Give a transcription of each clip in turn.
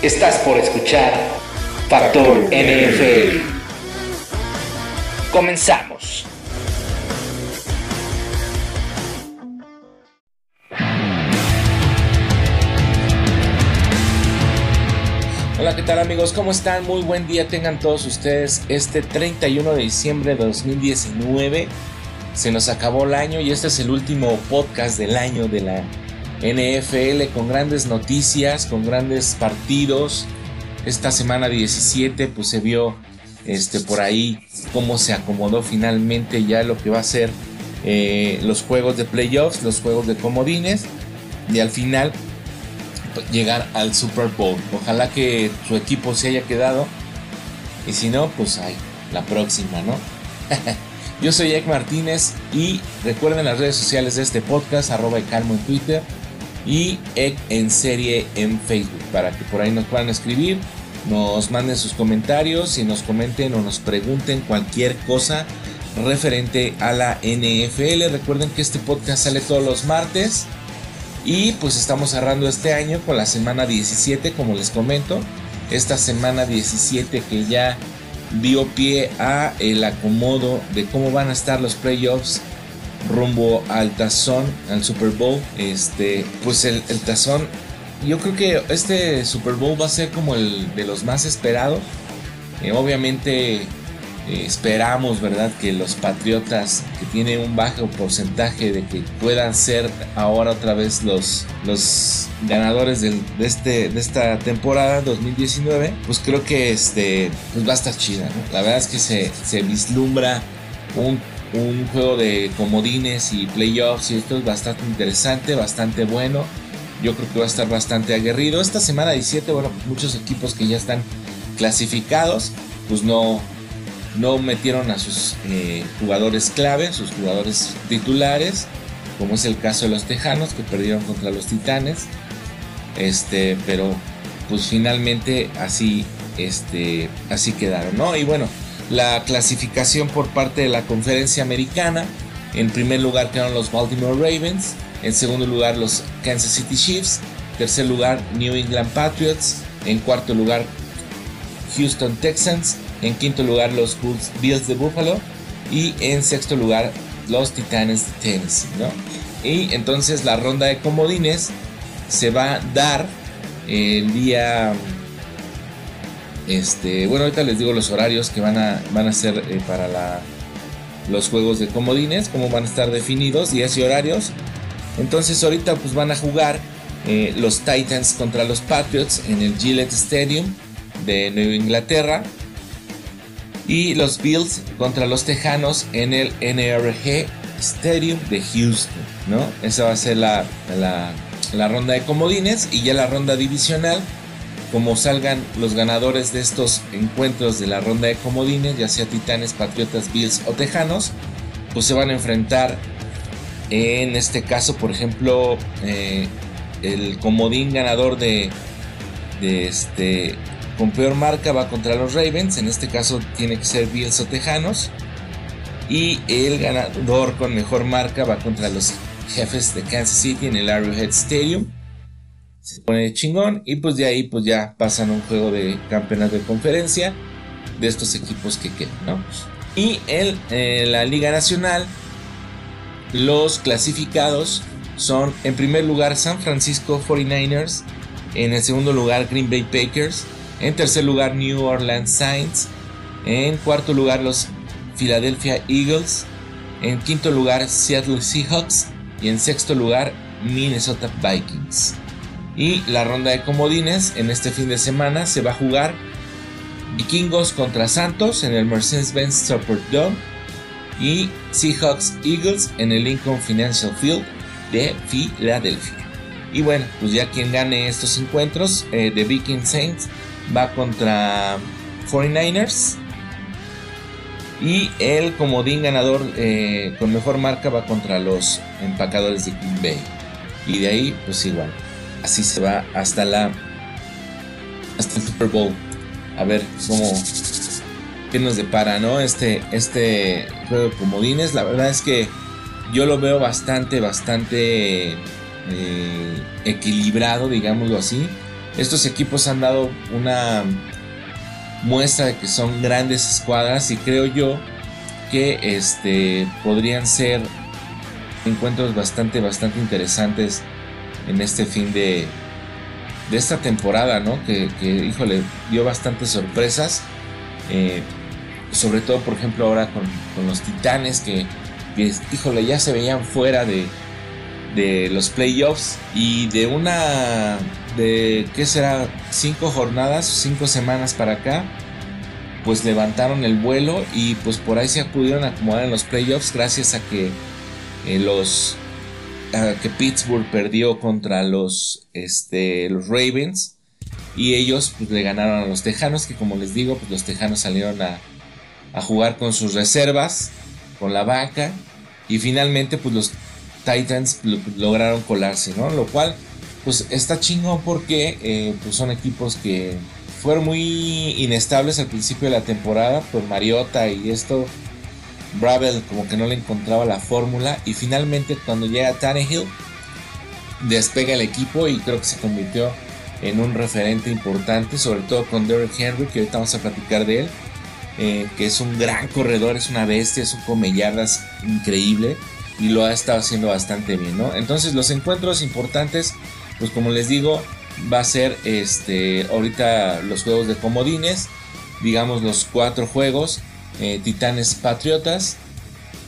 Estás por escuchar Factor NFL. Comenzamos. Hola, ¿qué tal amigos? ¿Cómo están? Muy buen día tengan todos ustedes. Este 31 de diciembre de 2019 se nos acabó el año y este es el último podcast del año de la NFL con grandes noticias, con grandes partidos. Esta semana 17 pues se vio este, por ahí cómo se acomodó finalmente ya lo que va a ser eh, los juegos de playoffs, los juegos de comodines y al final pues, llegar al Super Bowl. Ojalá que su equipo se haya quedado y si no, pues hay la próxima, ¿no? Yo soy Ek Martínez y recuerden las redes sociales de este podcast, arroba calmo en Twitter, y en serie en Facebook para que por ahí nos puedan escribir, nos manden sus comentarios y nos comenten o nos pregunten cualquier cosa referente a la NFL. Recuerden que este podcast sale todos los martes y pues estamos cerrando este año con la semana 17 como les comento. Esta semana 17 que ya dio pie a el acomodo de cómo van a estar los playoffs rumbo al tazón, al Super Bowl. Este, pues el, tazón, yo creo que este Super Bowl va a ser como el de los más esperados. Eh, obviamente eh, esperamos, ¿verdad? Que los Patriotas, que tienen un bajo porcentaje de que puedan ser ahora otra vez los, los ganadores de, este, de esta temporada 2019, pues creo que este, pues va a estar chida, La verdad es que se, se vislumbra un un juego de comodines y playoffs y esto es bastante interesante, bastante bueno. Yo creo que va a estar bastante aguerrido. Esta semana 17, bueno, pues muchos equipos que ya están clasificados, pues no, no metieron a sus eh, jugadores clave, sus jugadores titulares, como es el caso de los Tejanos que perdieron contra los Titanes. Este, pero pues finalmente así, este, así quedaron, ¿no? Y bueno, la clasificación por parte de la conferencia americana. En primer lugar quedaron los Baltimore Ravens, en segundo lugar los Kansas City Chiefs, tercer lugar New England Patriots, en cuarto lugar Houston Texans, en quinto lugar los Bills de Buffalo y en sexto lugar los Titanes de Tennessee. Y entonces la ronda de comodines se va a dar el día este, bueno, ahorita les digo los horarios que van a, van a ser eh, para los juegos de comodines, cómo van a estar definidos, días y horarios. Entonces ahorita pues van a jugar eh, los Titans contra los Patriots en el Gillette Stadium de Nueva Inglaterra. Y los Bills contra los Tejanos en el NRG Stadium de Houston. ¿no? Esa va a ser la, la, la ronda de comodines y ya la ronda divisional como salgan los ganadores de estos encuentros de la ronda de comodines, ya sea Titanes, Patriotas, Bills o Tejanos, pues se van a enfrentar en este caso, por ejemplo, eh, el comodín ganador de, de este con peor marca va contra los Ravens, en este caso tiene que ser Bills o Tejanos, y el ganador con mejor marca va contra los jefes de Kansas City en el Arrowhead Stadium se pone chingón y pues de ahí pues ya pasan un juego de campeonato de conferencia de estos equipos que quedan, ¿no? Y en la Liga Nacional los clasificados son en primer lugar San Francisco 49ers, en segundo lugar Green Bay Packers, en tercer lugar New Orleans Saints, en cuarto lugar los Philadelphia Eagles, en quinto lugar Seattle Seahawks y en sexto lugar Minnesota Vikings. Y la ronda de comodines en este fin de semana se va a jugar Vikingos contra Santos en el Mercedes-Benz Superdome y Seahawks Eagles en el Lincoln Financial Field de Filadelfia. Y bueno, pues ya quien gane estos encuentros, eh, de Viking Saints va contra 49ers. Y el comodín ganador eh, con mejor marca va contra los empacadores de Green Bay. Y de ahí, pues igual así se va hasta la hasta el Super Bowl. A ver cómo qué nos depara, ¿no? Este este juego de comodines, la verdad es que yo lo veo bastante bastante eh, equilibrado, digámoslo así. estos equipos han dado una muestra de que son grandes escuadras y creo yo que este, podrían ser encuentros bastante, bastante interesantes en este fin de, de esta temporada, ¿no? Que, híjole, dio bastantes sorpresas. Eh, sobre todo, por ejemplo, ahora con, los titanes que, híjole, ya se veían fuera de, de los playoffs y de una, de, ¿qué será? Cinco jornadas, cinco semanas para acá, pues levantaron el vuelo y pues por ahí se pudieron acomodar en los playoffs gracias a que eh, los que Pittsburgh perdió contra los, este, los Ravens. Y ellos pues, le ganaron a los Tejanos que como les digo pues los Tejanos salieron a, a jugar con sus reservas con la banca. Y finalmente pues los Titans lograron colarse no lo cual pues está chingón porque eh, pues son equipos que fueron muy inestables al principio de la temporada por Mariota y esto. Bravel como que no le encontraba la fórmula y finalmente cuando llega Tannehill despega el equipo y creo que se convirtió en un referente importante, sobre todo con Derrick Henry, que ahorita vamos a platicar de él, eh, que es un gran corredor, es una bestia, es un come increíble y lo ha estado haciendo bastante bien, ¿no? Entonces los encuentros importantes, pues como les digo, va a ser este ahorita los juegos de comodines, digamos los cuatro juegos, eh, Titanes Patriotas,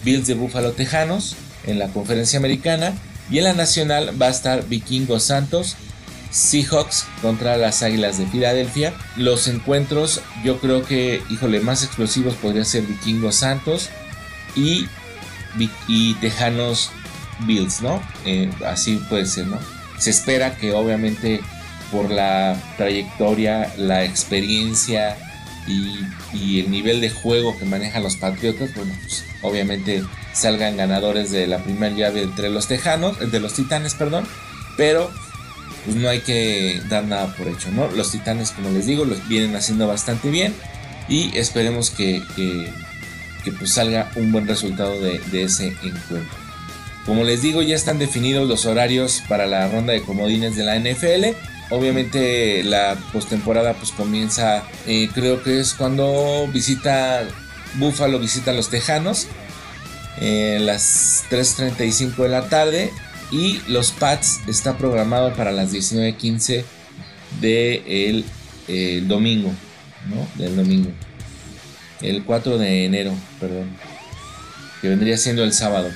Bills de Búfalo Tejanos en la conferencia americana y en la nacional va a estar Vikingos Santos, Seahawks contra las Águilas de Filadelfia. Los encuentros yo creo que, híjole, más explosivos podría ser Vikingos Santos y, Tejanos Bills, ¿no? Eh, así puede ser, ¿no? Se espera que obviamente por la trayectoria, la experiencia y, el nivel de juego que manejan los Patriotas, bueno, pues obviamente salgan ganadores de la primera llave entre los Tejanos, de los Titanes, perdón, pero pues no hay que dar nada por hecho, ¿no? Los Titanes, como les digo, los vienen haciendo bastante bien y esperemos que, que, pues salga un buen resultado de ese encuentro. Como les digo, ya están definidos los horarios para la ronda de comodines de la NFL. Obviamente la postemporada pues comienza, eh, creo que es cuando visita Buffalo, visita a los Tejanos, eh, las 3.35 de la tarde y los Pats está programado para las 19.15 del de domingo, ¿no? Del domingo. El 4 de enero, perdón. Que vendría siendo el sábado,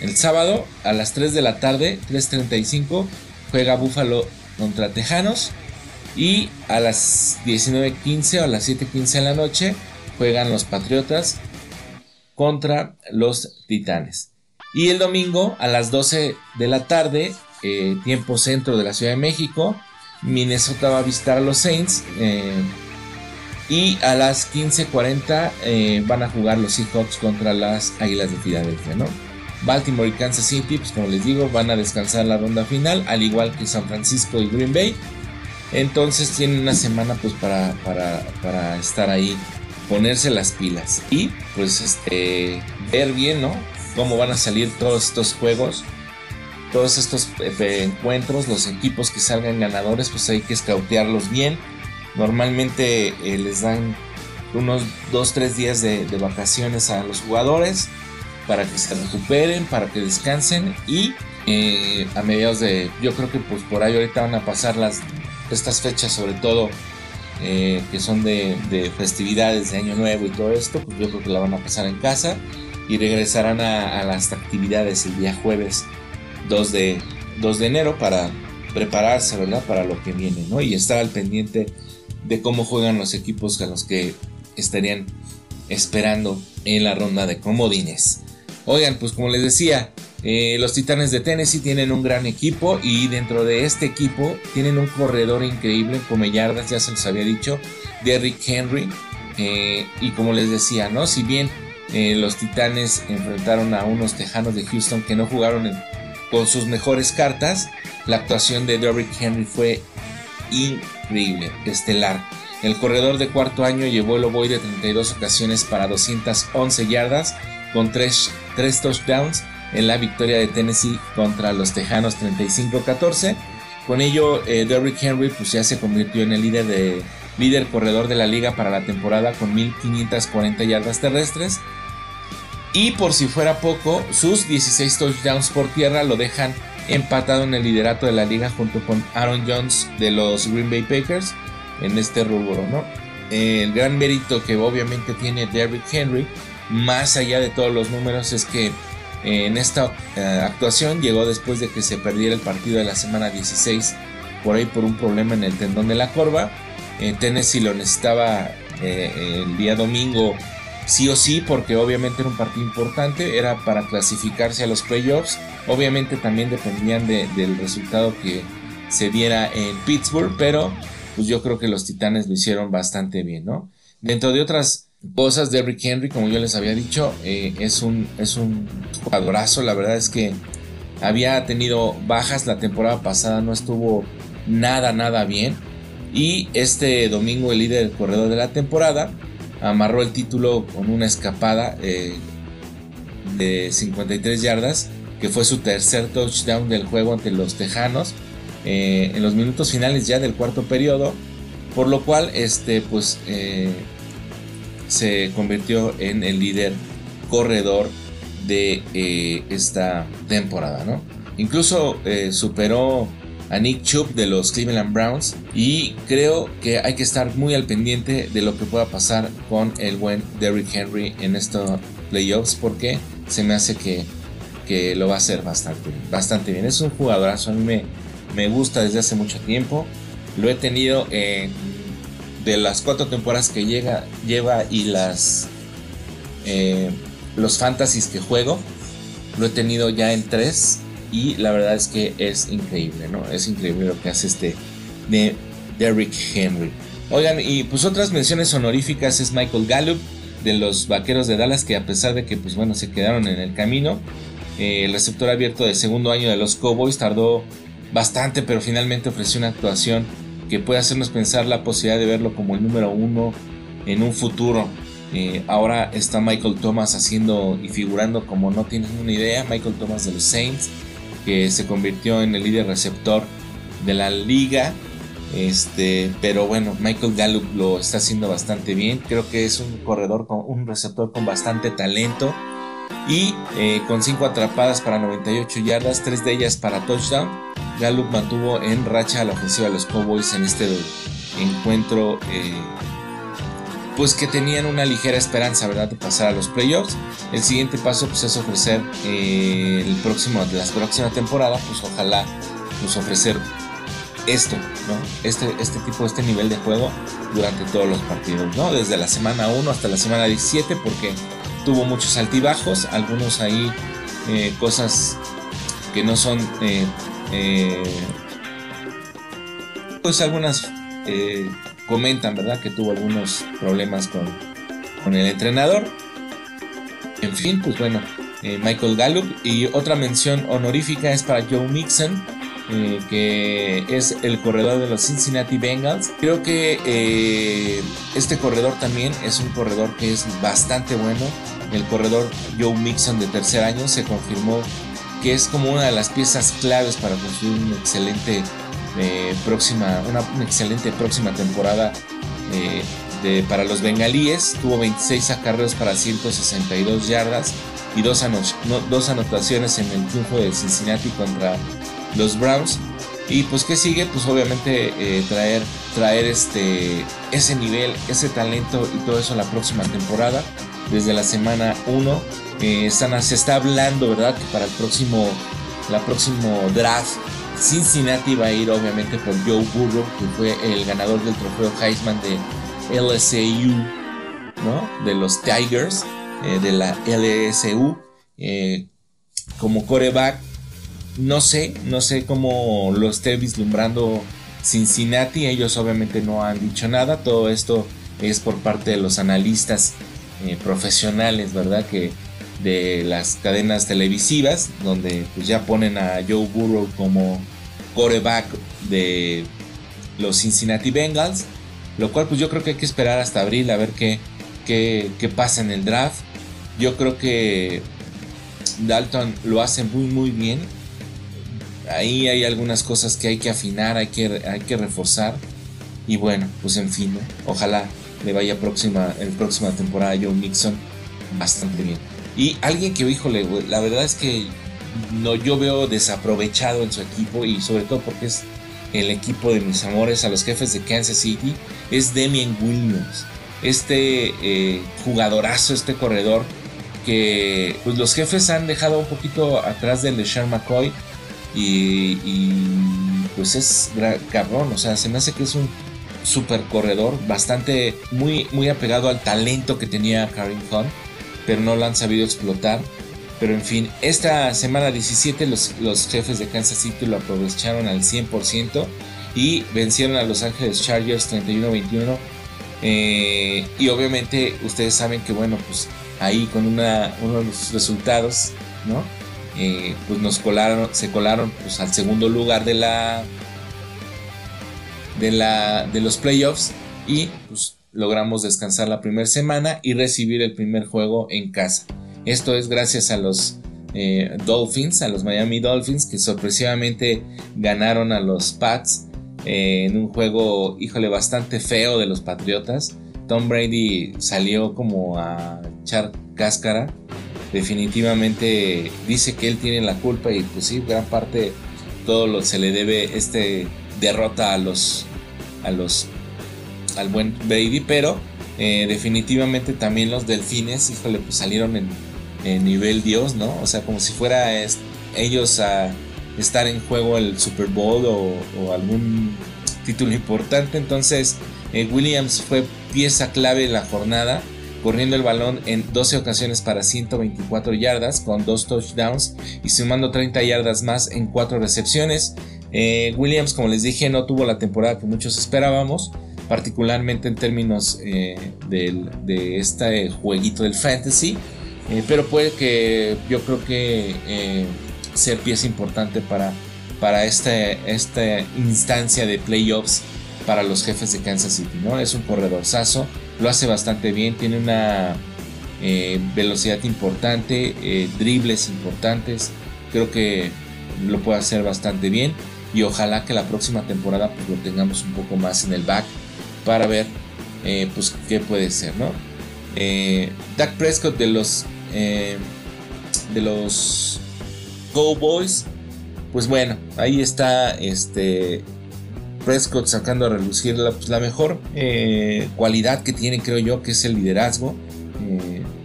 El sábado a las 3 de la tarde, 3.35, juega Buffalo contra Tejanos. Y a las 19.15 o a las 7.15 de la noche juegan los Patriotas contra los Titanes. Y el domingo a las 12 de la tarde, eh, tiempo centro de la Ciudad de México, Minnesota va a visitar a los Saints. Eh, y a las 15.40 eh, van a jugar los Seahawks contra las Águilas de Filadelfia, ¿no? Baltimore y Kansas City, pues como les digo, van a descansar la ronda final, al igual que San Francisco y Green Bay. Entonces tienen una semana pues para, para, estar ahí, ponerse las pilas y pues este, ver bien, ¿no? Cómo van a salir todos estos juegos, todos estos eh, encuentros, los equipos que salgan ganadores, pues hay que escautearlos bien. Normalmente eh, les dan unos 2-3 días de vacaciones a los jugadores para que se recuperen, para que descansen y eh, a mediados de, yo creo que pues por ahí ahorita van a pasar las, estas fechas sobre todo eh, que son de, festividades de año nuevo y todo esto, pues yo creo que la van a pasar en casa y regresarán a, las actividades el día jueves 2 de, 2 de enero para prepararse, ¿verdad? Para lo que viene, ¿no? Y estar al pendiente de cómo juegan los equipos a los que estarían esperando en la ronda de comodines. Oigan, pues como les decía, eh, los Titanes de Tennessee tienen un gran equipo y dentro de este equipo tienen un corredor increíble como yardas, ya se los había dicho, Derrick Henry. Eh, y como les decía, ¿no? Si bien eh, los Titanes enfrentaron a unos Tejanos de Houston que no jugaron con sus mejores cartas, la actuación de Derrick Henry fue increíble, estelar. El corredor de cuarto año llevó el ovoide 32 ocasiones para 211 yardas con 3 tres touchdowns en la victoria de Tennessee contra los Tejanos 35-14. Con ello, eh, Derrick Henry pues ya se convirtió en el líder de líder corredor de la liga para la temporada con 1540 yardas terrestres. Y por si fuera poco, sus 16 touchdowns por tierra lo dejan empatado en el liderato de la liga junto con Aaron Jones de los Green Bay Packers en este rubro, ¿no? El gran mérito que obviamente tiene Derrick Henry, más allá de todos los números, es que eh, en esta eh, actuación llegó después de que se perdiera el partido de la semana 16 por ahí por un problema en el tendón de la corva Tennessee lo necesitaba eh, el día domingo sí o sí porque obviamente era un partido importante, era para clasificarse a los playoffs, obviamente también dependían del resultado que se diera en Pittsburgh, pero pues yo creo que los Titanes lo hicieron bastante bien, ¿no? Dentro de otras cosas, Derrick Henry, como yo les había dicho, eh, es, un, es un jugadorazo, la verdad es que había tenido bajas la temporada pasada, no estuvo nada, nada bien. Y este domingo el líder del corredor de la temporada amarró el título con una escapada eh, de 53 yardas, que fue su tercer touchdown del juego ante los Tejanos eh, en los minutos finales ya del cuarto periodo, por lo cual este, pues, eh, se convirtió en el líder corredor de esta temporada. ¿no? Incluso superó a Nick Chubb de los Cleveland Browns y creo que hay que estar muy al pendiente de lo que pueda pasar con el buen Derrick Henry en estos playoffs porque se me hace que, que lo va a hacer bastante, bastante bien. Es un jugadorazo, a mí me, me gusta desde hace mucho tiempo. Lo he tenido en, de las cuatro temporadas que llega, lleva y las eh, los fantasies que juego. Lo he tenido ya en tres y la verdad es que es increíble, ¿no? Es increíble lo que hace este de Derrick Henry. Oigan, y pues otras menciones honoríficas es Michael Gallup de los Vaqueros de Dallas, que a pesar de que pues bueno, se quedaron en el camino, eh, el receptor abierto de segundo año de los Cowboys tardó bastante, pero finalmente ofreció una actuación que puede hacernos pensar la posibilidad de verlo como el número uno en un futuro. Eh, ahora está Michael Thomas haciendo y figurando como no tienes una idea, Michael Thomas de los Saints que se convirtió en el líder receptor de la liga. Este, pero bueno, Michael Gallup lo está haciendo bastante bien. Creo que es un corredor con un receptor con bastante talento. Y eh, con 5 atrapadas para 98 yardas, 3 de ellas para touchdown. Gallup mantuvo en racha a la ofensiva de los Cowboys en este encuentro eh, pues que tenían una ligera esperanza, ¿verdad?, de pasar a los playoffs. El siguiente paso, pues, es ofrecer eh, el próximo, la próxima temporada, pues ojalá, pues ofrecer esto, ¿no? Este, este tipo, este nivel de juego durante todos los partidos, ¿no? Desde la semana 1 hasta la semana 17, porque tuvo muchos altibajos, algunos ahí, eh, cosas que no son, pues algunas comentan, ¿verdad? Que tuvo algunos problemas con, con el entrenador. En fin, pues bueno, eh, Michael Gallup. Y otra mención honorífica es para Joe Mixon, eh, que es el corredor de los Cincinnati Bengals. Creo que eh, este corredor también es un corredor que es bastante bueno. El corredor Joe Mixon de tercer año se confirmó que es como una de las piezas claves para construir un excelente próxima, una, excelente próxima temporada eh, para los bengalíes. Tuvo 26 acarreos para 162 yardas y dos, dos anotaciones en el triunfo de Cincinnati contra los Browns. Y pues que sigue, pues obviamente eh, traer, traer este, ese nivel, ese talento y todo eso la próxima temporada. Desde la semana 1 eh, se está hablando, ¿verdad? Que para el próximo, la próximo draft Cincinnati va a ir obviamente por Joe Burrow, que fue el ganador del trofeo Heisman de LSU, ¿no? De los Tigers, eh, de la LSU. Eh, como coreback, no sé, no sé cómo lo esté vislumbrando Cincinnati. Ellos obviamente no han dicho nada. Todo esto es por parte de los analistas eh, profesionales, ¿verdad? Que de las cadenas televisivas, donde pues ya ponen a Joe Burrow como coreback de los Cincinnati Bengals, lo cual pues yo creo que hay que esperar hasta abril a ver qué, qué, qué pasa en el draft. Yo creo que Dalton lo hace muy muy bien. ahí hay algunas cosas que hay que afinar, hay que, hay que reforzar. Y bueno, pues en fin, ojalá le vaya próxima, en próxima temporada a Joe Mixon bastante bien. Y alguien que, híjole, la verdad es que no, yo veo desaprovechado en su equipo y sobre todo porque es el equipo de mis amores a los jefes de Kansas City, es Demian Williams. Este eh, jugadorazo, este corredor que pues los jefes han dejado un poquito atrás del de Sean McCoy y, pues es cabrón, o sea, se me hace que es un super corredor, bastante muy, muy apegado al talento que tenía Karim Hunt, pero no lo han sabido explotar. Pero en fin, esta semana 17 los, los jefes de Kansas City lo aprovecharon al 100% y vencieron a Los Ángeles Chargers 31-21. Eh, y obviamente ustedes saben que bueno, pues ahí con una, uno de los resultados, ¿no? Eh, pues nos colaron, se colaron pues, al segundo lugar de la, de la, de los playoffs y pues logramos descansar la primera semana y recibir el primer juego en casa. Esto es gracias a los eh, Dolphins, a los Miami Dolphins, que sorpresivamente ganaron a los Pats eh, en un juego, híjole, bastante feo de los Patriotas. Tom Brady salió como a echar cáscara. Definitivamente dice que él tiene la culpa y pues sí, gran parte todo lo se le debe este derrota a los a los al buen Brady, pero eh, definitivamente también los delfines, híjole, pues salieron en, nivel Dios, ¿no? O sea, como si fuera ellos a estar en juego el Super Bowl o, algún título importante. Entonces, eh, Williams fue pieza clave en la jornada, corriendo el balón en 12 ocasiones para 124 yardas, con dos touchdowns y sumando 30 yardas más en 4 recepciones. Eh, Williams, como les dije, no tuvo la temporada que muchos esperábamos, particularmente en términos eh, de este jueguito del fantasy, eh, pero puede que yo creo que ser pieza importante para, para esta, esta instancia de playoffs para los jefes de Kansas City, ¿no? Es un corredor sazo, lo hace bastante bien, tiene una velocidad importante, dribles importantes, creo que lo puede hacer bastante bien y ojalá que la próxima temporada pues lo tengamos un poco más en el back para ver eh, pues qué puede ser, ¿no? Eh, Dak Prescott de los eh, de los Cowboys, pues bueno, ahí está este Prescott sacando a relucir la, pues, la mejor cualidad que tiene, creo yo, que es el liderazgo.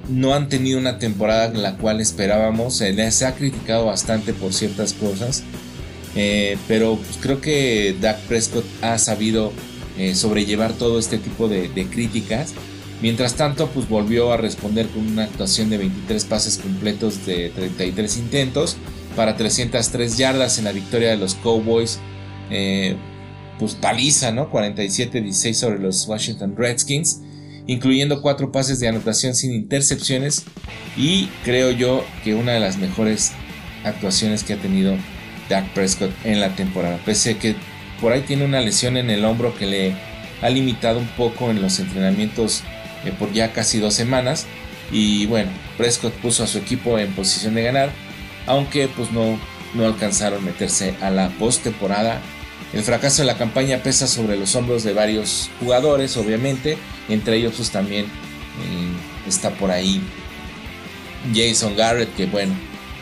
no han tenido una temporada en la cual esperábamos, se ha criticado bastante por ciertas cosas, eh, pero pues, creo que Dak Prescott ha sabido eh, sobrellevar todo este tipo de, críticas. Mientras tanto, pues volvió a responder con una actuación de 23 pases completos de 33 intentos para 303 yardas en la victoria de los Cowboys. Eh, pues paliza, ¿no? 47-16 sobre los Washington Redskins, incluyendo cuatro pases de anotación sin intercepciones y creo yo que una de las mejores actuaciones que ha tenido Dak Prescott en la temporada. Pese a que por ahí tiene una lesión en el hombro que le ha limitado un poco en los entrenamientos eh, por ya casi dos semanas. Y bueno, Prescott puso a su equipo en posición de ganar, aunque pues no, no alcanzaron a meterse a la postemporada. El fracaso de la campaña pesa sobre los hombros de varios jugadores, obviamente, entre ellos pues también eh, está por ahí Jason Garrett, que bueno,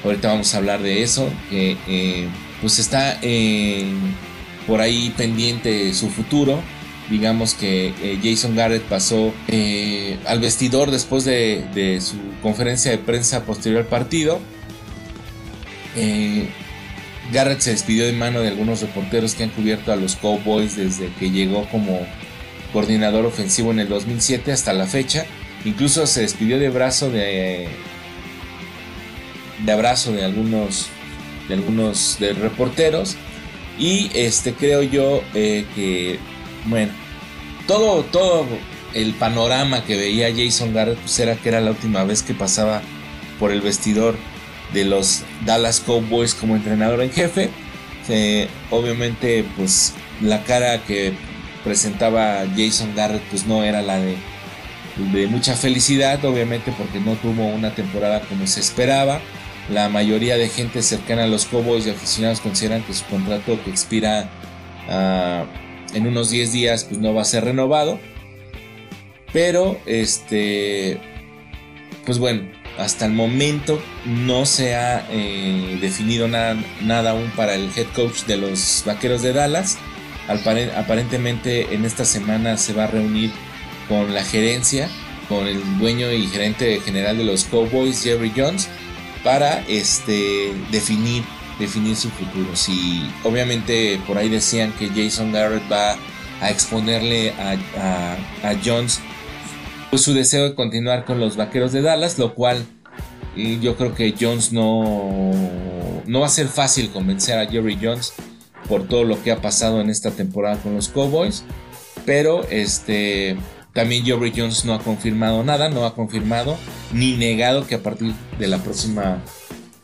Ahorita vamos a hablar de eso. Que eh, pues está por ahí pendiente su futuro. Digamos que eh, Jason Garrett pasó eh, al vestidor después de, su conferencia de prensa posterior al partido. Garrett se despidió de mano de algunos reporteros que han cubierto a los Cowboys desde que llegó como coordinador ofensivo en el 2007 hasta la fecha. Incluso se despidió de brazo de de abrazo de algunos de algunos de reporteros. Y este creo yo eh, que bueno todo todo el panorama que veía Jason Garrett pues era que era la última vez que pasaba por el vestidor de los Dallas Cowboys como entrenador en jefe. Obviamente pues la cara que presentaba Jason Garrett pues no era la de de mucha felicidad obviamente porque no tuvo una temporada como se esperaba la mayoría de gente cercana a los Cowboys y aficionados consideran que su contrato que expira ah, en unos 10 días pues no va a ser renovado. Pero este pues bueno, hasta el momento no se ha eh, definido nada, nada aún para el head coach de los Vaqueros de Dallas. Aparentemente en esta semana se va a reunir con la gerencia, con el dueño y gerente general de los Cowboys, Jerry Jones, para este, definir, definir su futuro. Si obviamente por ahí decían que Jason Garrett va a exponerle a, a Jones pues, su deseo de continuar con los Vaqueros de Dallas, lo cual yo creo que Jones no, no va a ser fácil convencer a Jerry Jones por todo lo que ha pasado en esta temporada con los Cowboys, pero este también Jerry Jones no ha confirmado nada, no ha confirmado ni negado que a partir de la próxima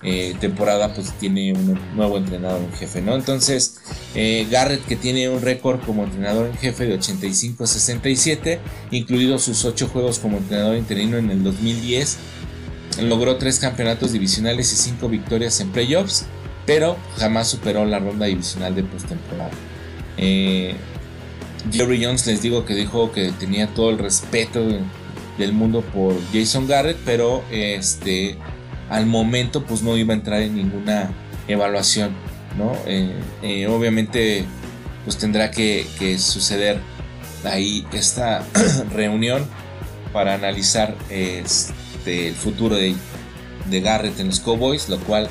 eh, temporada pues tiene un nuevo entrenador en jefe, ¿no? Entonces eh, Garrett que tiene un récord como entrenador en jefe de 85-67, incluidos sus 8 juegos como entrenador interino en el 2010, logró 3 campeonatos divisionales y 5 victorias en playoffs, pero jamás superó la ronda divisional de postemporada. Eh, Jerry Jones les digo que dijo que tenía todo el respeto del mundo por Jason Garrett, pero este al momento pues no iba a entrar en ninguna evaluación, ¿no? Eh, eh, obviamente pues tendrá que, suceder ahí esta reunión para analizar este, el futuro de, de, Garrett en los Cowboys, lo cual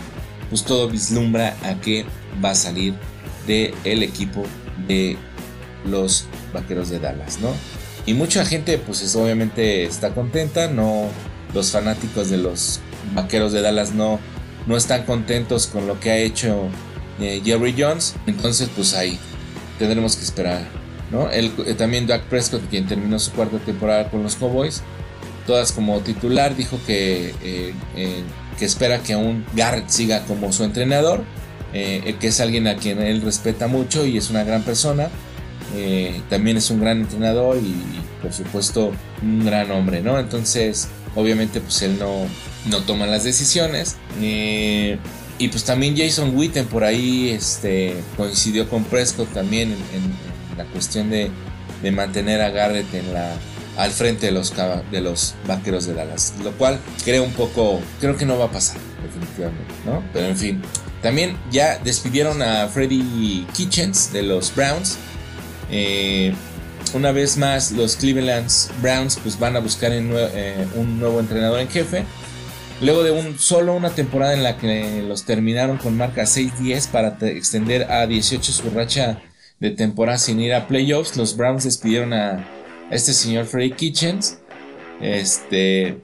pues todo vislumbra a qué va a salir del el equipo de los Vaqueros de Dallas, ¿no? Y mucha gente pues obviamente está contenta, no los fanáticos de los vaqueros de Dallas no, no están contentos con lo que ha hecho eh, Jerry Jones. Entonces, pues ahí tendremos que esperar. ¿no? El, eh, también Doug Prescott, quien terminó su cuarta temporada con los Cowboys, todas como titular, dijo que, eh, que espera que aún Garrett siga como su entrenador, que es alguien a quien él respeta mucho y es una gran persona. También es un gran entrenador y, por supuesto un gran hombre, ¿no? Entonces, obviamente, pues él no, no toman las decisiones. Eh, y pues también Jason Witten por ahí este, coincidió con Prescott también en, la cuestión de, mantener a Garrett en la, al frente de los, de los vaqueros de Dallas. Lo cual creo un poco, creo que no va a pasar, definitivamente, ¿no? Pero en fin, también ya despidieron a Freddy Kitchens de los Browns. Eh, una vez más, los Cleveland Browns pues, van a buscar eh, un nuevo entrenador en jefe. Luego de un, solo una temporada en la que los terminaron con marca 6-10 para extender a 18 su racha de temporada sin ir a playoffs, los Browns despidieron a, este señor Freddy Kitchens. Este,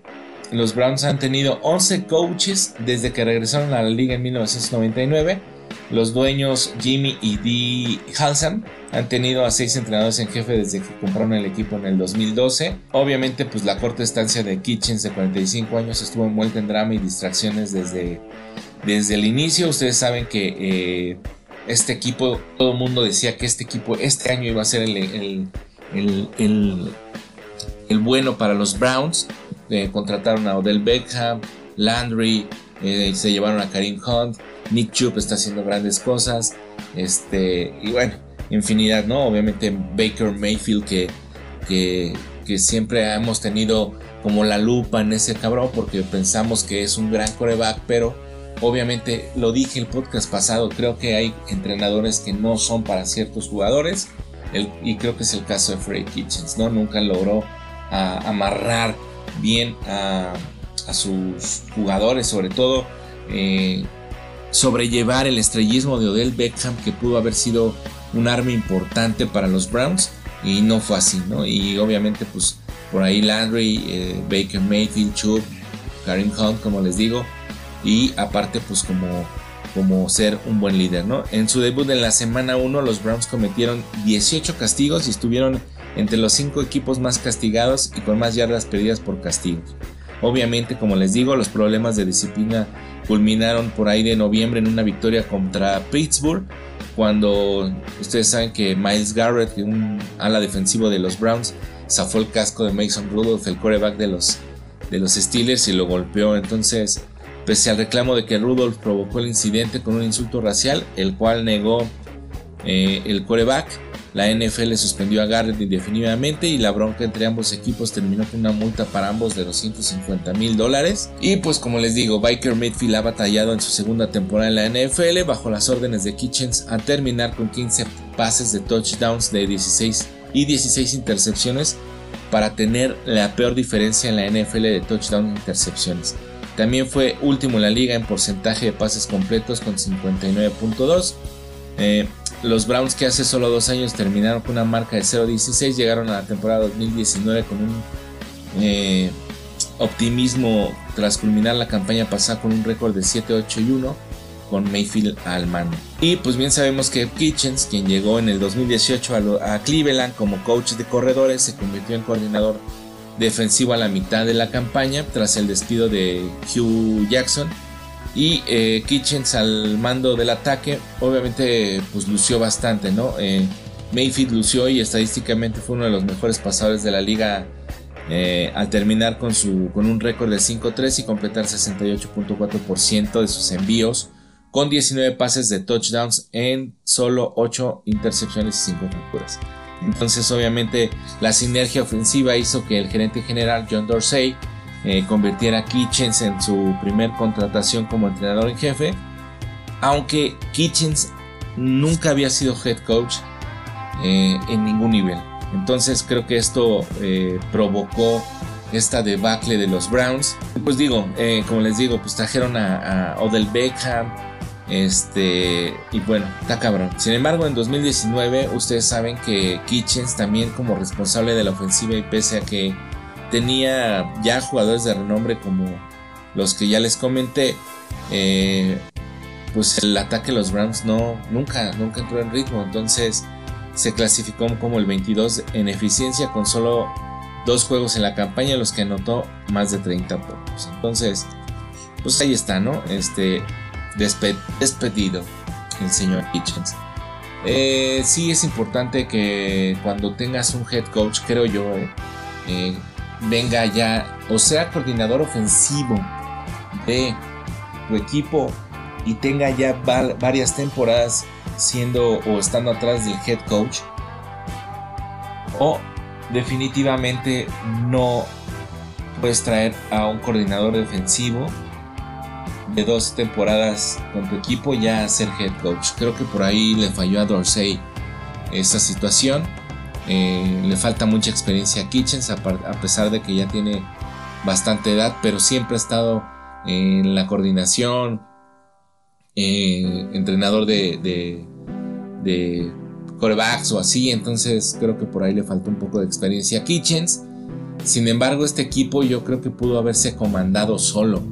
los Browns han tenido 11 coaches desde que regresaron a la liga en 1999 los dueños Jimmy y Dee Halsam han tenido a seis entrenadores en jefe desde que compraron el equipo en el 2012. Obviamente, pues la corta estancia de Kitchens de 45 años estuvo envuelta en drama y distracciones desde, desde el inicio. Ustedes saben que eh, este equipo, todo el mundo decía que este equipo este año iba a ser el, el, bueno para los Browns. Eh, contrataron a Odell Beckham, Landry, eh, se llevaron a Karim Hunt. Nick Chubb está haciendo grandes cosas. Este, y bueno, infinidad, ¿no? Obviamente Baker Mayfield que, que, siempre hemos tenido como la lupa en ese cabrón porque pensamos que es un gran coreback, pero obviamente lo dije el podcast pasado, creo que hay entrenadores que no son para ciertos jugadores y creo que es el caso de Freddy Kitchens, ¿no? Nunca logró amarrar bien a, a, sus jugadores, sobre todo eh, sobrellevar el estrellismo de Odell Beckham que pudo haber sido un arma importante para los Browns y no fue así, ¿no? Y obviamente pues por ahí Landry, eh, Baker Mayfield, Chubb, Karim Hunt, como les digo, y aparte pues como, como ser un buen líder, ¿no? En su debut en la semana 1 los Browns cometieron 18 castigos y estuvieron entre los 5 equipos más castigados y con más yardas perdidas por castigos. Obviamente, como les digo, los problemas de disciplina culminaron por ahí de noviembre en una victoria contra Pittsburgh, cuando ustedes saben que Miles Garrett, un ala defensivo de los Browns, zafó el casco de Mason Rudolph, el coreback de los, de los Steelers, y lo golpeó. Entonces, pese al reclamo de que Rudolph provocó el incidente con un insulto racial, el cual negó eh, el coreback. La NFL suspendió a Garrett indefinidamente y la bronca entre ambos equipos terminó con una multa para ambos de 250 mil dólares. Y pues como les digo, Biker Mayfield ha batallado en su segunda temporada en la NFL bajo las órdenes de Kitchens a terminar con 15 pases de touchdowns de 16 y 16 intercepciones para tener la peor diferencia en la NFL de touchdowns e intercepciones. También fue último en la liga en porcentaje de pases completos con 59.2. Eh, los Browns que hace solo dos años terminaron con una marca de 0-16 llegaron a la temporada 2019 con un eh, optimismo tras culminar la campaña pasada con un récord de 7-8 y 1 con Mayfield al mando. Y pues bien sabemos que Kitchens, quien llegó en el 2018 a, Cleveland como coach de corredores, se convirtió en coordinador defensivo a la mitad de la campaña tras el despido de Hugh Jackson. Y eh, Kitchens al mando del ataque, obviamente pues lució bastante, ¿no? Eh, Mayfield lució y estadísticamente fue uno de los mejores pasadores de la liga eh, al terminar con, su, con un récord de 5-3 y completar 68.4% de sus envíos con 19 pases de touchdowns en solo 8 intercepciones y 5 capturas. Entonces obviamente la sinergia ofensiva hizo que el gerente general John Dorsey eh, convirtiera a Kitchens en su primer contratación como entrenador en jefe, aunque Kitchens nunca había sido head coach eh, en ningún nivel. Entonces creo que esto eh, provocó esta debacle de los Browns. Pues digo, como les digo, pues trajeron a, a Odell Beckham, este, y bueno, está cabrón. Sin embargo, en 2019, ustedes saben que Kitchens también como responsable de la ofensiva y pese a que tenía ya jugadores de renombre como los que ya les comenté, eh, pues el ataque de los Browns no, nunca, nunca entró en ritmo. Entonces se clasificó como el 22 en eficiencia con solo dos juegos en la campaña, los que anotó más de 30 puntos. Entonces, pues ahí está, ¿no? Este, despedido el señor Hitchens. Eh, sí es importante que cuando tengas un head coach, creo yo, eh, eh, venga ya o sea coordinador ofensivo de tu equipo y tenga ya varias temporadas siendo o estando atrás del head coach o definitivamente no puedes traer a un coordinador defensivo de dos temporadas con tu equipo ya ser head coach. Creo que por ahí le falló a Dorsey esa situación. Eh, le falta mucha experiencia a Kitchens, a, pesar de que ya tiene bastante edad, pero siempre ha estado en la coordinación, eh, entrenador de, de, de, corebacks o así. Entonces creo que por ahí le falta un poco de experiencia a Kitchens. Sin embargo, este equipo yo creo que pudo haberse comandado solo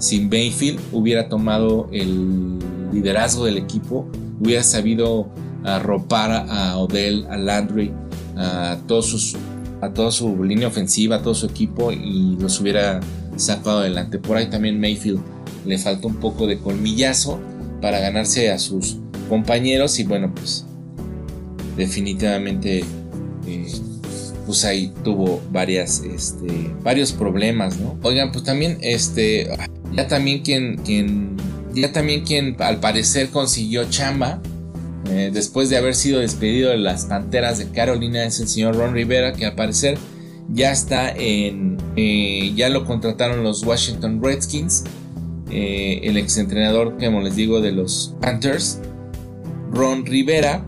si Mayfield hubiera tomado el liderazgo del equipo, hubiera sabido arropar a Odell, a Landry, a, a toda su línea ofensiva, a todo su equipo y los hubiera sacado adelante. Por ahí también Mayfield le faltó un poco de colmillazo para ganarse a sus compañeros y bueno, pues definitivamente eh, pues ahí tuvo varias, este, varios problemas, ¿no? Oigan, pues también, este, ya también quien, ya también quien al parecer consiguió chamba, eh, después de haber sido despedido de las Panteras de Carolina, es el señor Ron Rivera, que al parecer ya está en, eh, ya lo contrataron los Washington Redskins, eh, el exentrenador, como les digo, de los Panthers, Ron Rivera,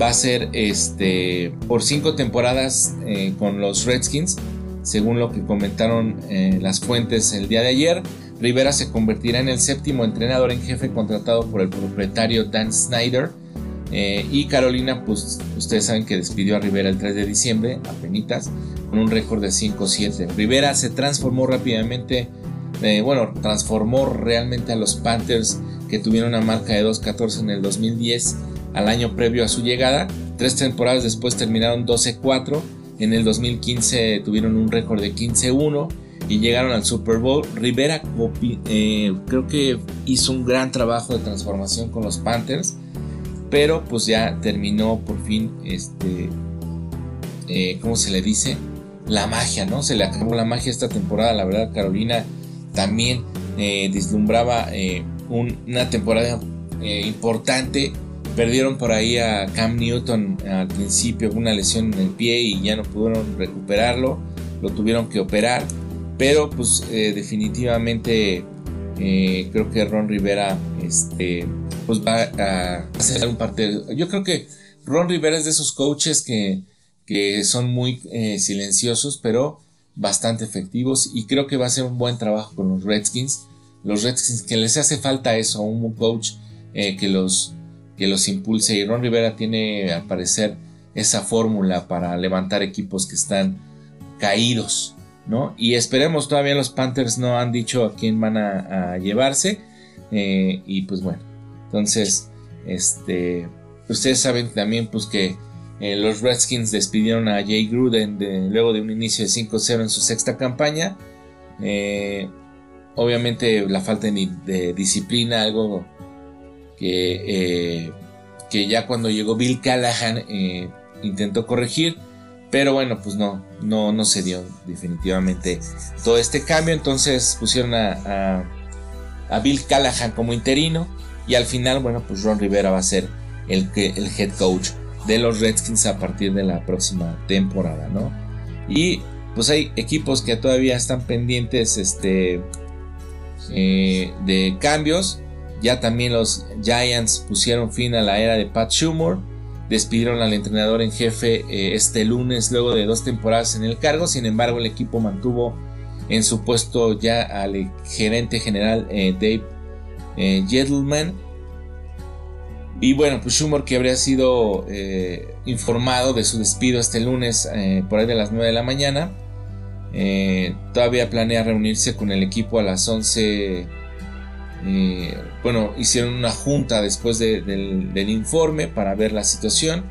va a ser este, por cinco temporadas con los Redskins, según lo que comentaron las fuentes el día de ayer. Rivera se convertirá en el séptimo entrenador en jefe contratado por el propietario Dan Snyder. Eh, y Carolina, pues ustedes saben que despidió a Rivera el 3 de diciembre, apenas, con un récord de 5-7. Rivera se transformó rápidamente, bueno, transformó realmente a los Panthers que tuvieron una marca de 2-14 en el 2010 al año previo a su llegada. Tres temporadas después terminaron 12-4. En el 2015 tuvieron un récord de 15-1 y llegaron al Super Bowl. Rivera eh, creo que hizo un gran trabajo de transformación con los Panthers, pero pues ya terminó por fin, este, eh, ¿cómo se le dice? La magia, ¿no? Se le acabó la magia esta temporada, la verdad Carolina también eh, dislumbraba eh, una temporada importante. Perdieron por ahí a Cam Newton al principio, una lesión en el pie y ya no pudieron recuperarlo. Lo tuvieron que operar. Pero pues definitivamente creo que Ron Rivera este, pues va a hacer un partido. Yo creo que Ron Rivera es de esos coaches que, que son muy silenciosos, pero bastante efectivos y creo que va a ser un buen trabajo con los Redskins. Los Redskins que les hace falta eso, un coach eh, que, los, que los impulse y Ron Rivera tiene al parecer esa fórmula para levantar equipos que están caídos, ¿no? Y esperemos, todavía los Panthers no han dicho a quién van a, llevarse eh, y pues bueno, entonces, este, ustedes saben también pues que eh, los Redskins despidieron a Jay Gruden luego de un inicio de 5-0 en su sexta campaña. Eh, obviamente la falta de, disciplina, algo que, eh, que, ya cuando llegó Bill Callahan intentó corregir. Pero bueno, pues no, no, no se dio definitivamente todo este cambio. Entonces pusieron a, a, Bill Callahan como interino. Y al final, bueno, pues Ron Rivera va a ser el, el head coach de los Redskins a partir de la próxima temporada, ¿no? Y pues hay equipos que todavía están pendientes este, eh, de cambios. Ya también los Giants pusieron fin a la era de Pat Schumer. Despidieron al entrenador en jefe eh, este lunes luego de dos temporadas en el cargo. Sin embargo, el equipo mantuvo en su puesto ya al gerente general eh, Dave Gettleman y bueno, pues Schumer que habría sido eh, informado de su despido este lunes eh, por ahí de las 9 de la mañana. Eh, todavía planea reunirse con el equipo a las 11. bueno, hicieron una junta después del, del, informe para ver la situación.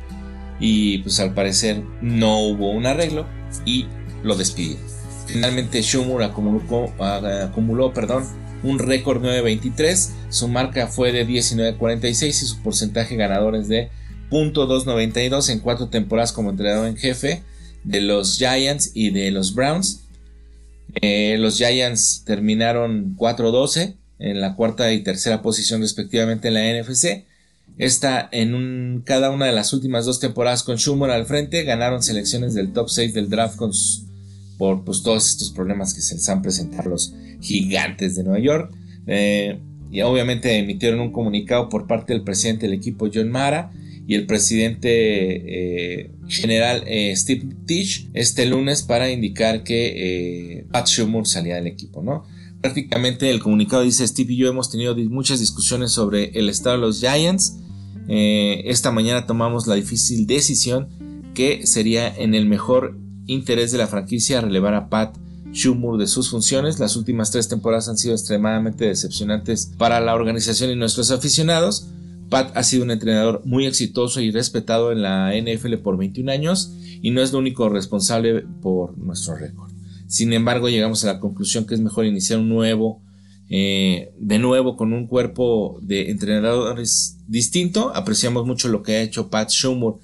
Y pues al parecer no hubo un arreglo y lo despidieron. Finalmente Schumer acumuló, acumuló perdón, un récord 9.23, su marca fue de 19.46 y su porcentaje ganador es de .292 en cuatro temporadas como entrenador en jefe de los Giants y de los Browns. Eh, los Giants terminaron 4-12 en la cuarta y tercera posición respectivamente en la NFC. Esta en cada una de las últimas dos temporadas con Schumer al frente ganaron selecciones del top 6 del draft con por pues, todos estos problemas que se les han presentado los gigantes de Nueva York. Eh, y obviamente emitieron un comunicado por parte del presidente del equipo John Mara y el presidente eh, general eh, Steve Tisch este lunes para indicar que Pat Schumer salía del equipo, ¿no? Prácticamente el comunicado dice Steve y yo hemos tenido muchas discusiones sobre el estado de los Giants. esta mañana tomamos la difícil decisión que sería en el mejor interés de la franquicia relevar a Pat Schumer de sus funciones. Las últimas tres temporadas han sido extremadamente decepcionantes para la organización y nuestros aficionados. Pat ha sido un entrenador muy exitoso y respetado en la NFL por 21 años y no es lo único responsable por nuestro récord. Sin embargo, llegamos a la conclusión que es mejor iniciar un nuevo, eh, de nuevo con un cuerpo de entrenadores distinto. Apreciamos mucho lo que ha hecho Pat Schumer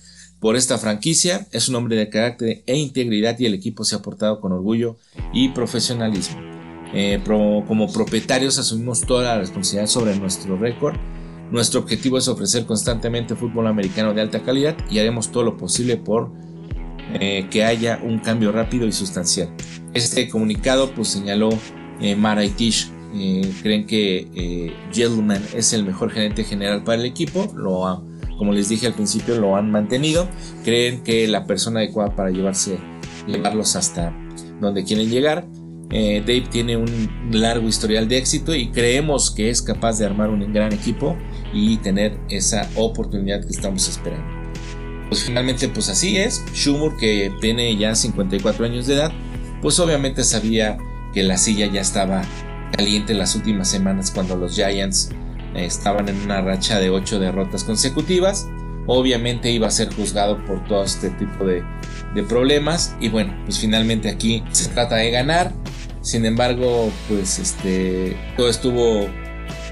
por esta franquicia. Es un hombre de carácter e integridad y el equipo se ha portado con orgullo y profesionalismo. Eh, como propietarios asumimos toda la responsabilidad sobre nuestro récord. Nuestro objetivo es ofrecer constantemente fútbol americano de alta calidad y haremos todo lo posible por eh, que haya un cambio rápido y sustancial. Este comunicado pues señaló eh, Mara y Tish creen que Gentleman es el mejor gerente general para el equipo, lo como les dije al principio, lo han mantenido. Creen que la persona adecuada para llevarse, llevarlos hasta donde quieren llegar. Eh, Dave tiene un largo historial de éxito y creemos que es capaz de armar un gran equipo y tener esa oportunidad que estamos esperando. Pues finalmente pues así es. Schumer que tiene ya 54 años de edad, pues obviamente sabía que la silla ya estaba caliente las últimas semanas cuando los Giants estaban en una racha de 8 derrotas consecutivas. Obviamente iba a ser juzgado por todo este tipo de, problemas. Y bueno, pues finalmente aquí se trata de ganar. Sin embargo, pues este, todo estuvo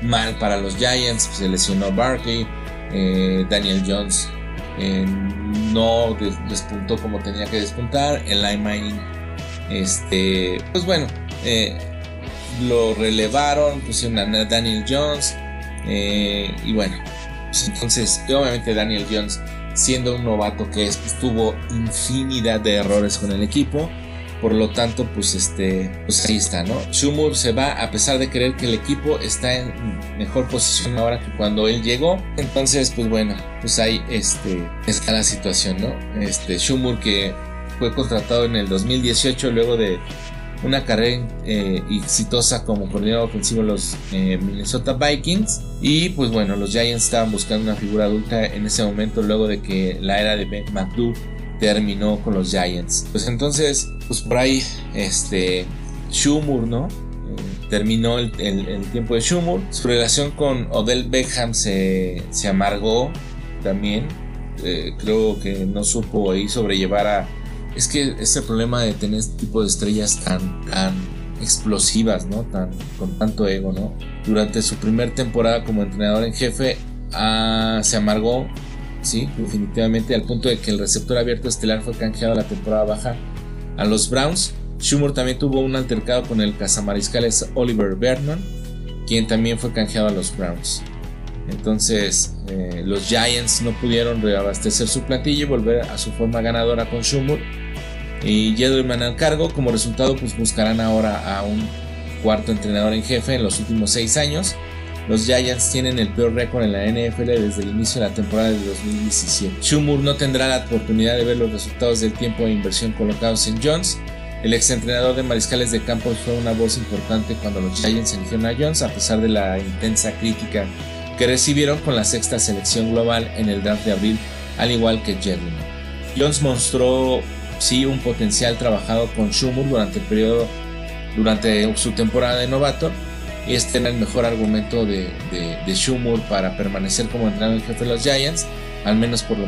mal para los Giants. Se lesionó Barkley. Eh, Daniel Jones eh, no despuntó como tenía que despuntar. El lineman, este, pues bueno, eh, lo relevaron, pusieron a Daniel Jones. Eh, y bueno, pues entonces, obviamente Daniel Jones, siendo un novato que es, pues, tuvo infinidad de errores con el equipo. Por lo tanto, pues este, pues ahí está, ¿no? Shumur se va a pesar de creer que el equipo está en mejor posición ahora que cuando él llegó. Entonces, pues bueno, pues ahí este, está la situación, ¿no? Este, Shumur que fue contratado en el 2018 luego de una carrera eh, exitosa como coordinador ofensivo de los eh, Minnesota Vikings. Y pues bueno, los Giants estaban buscando una figura adulta en ese momento luego de que la era de Ben McDougall terminó con los Giants. Pues entonces, pues por este, Shumur, ¿no? Eh, terminó el, tiempo de Shumur. Su relación con Odell Beckham se, se amargó también. creo que no supo ahí sobrellevar a es que ese problema de tener este tipo de estrellas tan, tan explosivas, ¿no? Tan, con tanto ego, ¿no? Durante su primer temporada como entrenador en jefe, ah, se amargó, sí, definitivamente, al punto de que el receptor abierto estelar fue canjeado a la temporada baja a los Browns. Schumer también tuvo un altercado con el cazamariscales Oliver Vernon, quien también fue canjeado a los Browns. Entonces, eh, los Giants no pudieron reabastecer su plantilla y volver a su forma ganadora con Schumer y Jedelman al cargo. Como resultado, pues buscarán ahora a un cuarto entrenador en jefe en los últimos seis años. Los Giants tienen el peor récord en la NFL desde el inicio de la temporada de 2017. Schumer no tendrá la oportunidad de ver los resultados del tiempo de inversión colocados en Jones. El exentrenador de mariscales de campo fue una voz importante cuando los Giants eligieron a Jones, a pesar de la intensa crítica que recibieron con la sexta selección global en el draft de abril, al igual que Jerry. Jones mostró sí un potencial trabajado con Schumer durante el periodo, durante su temporada de novato, y este era el mejor argumento de, de, para permanecer como entrenador en jefe de los Giants, al menos por la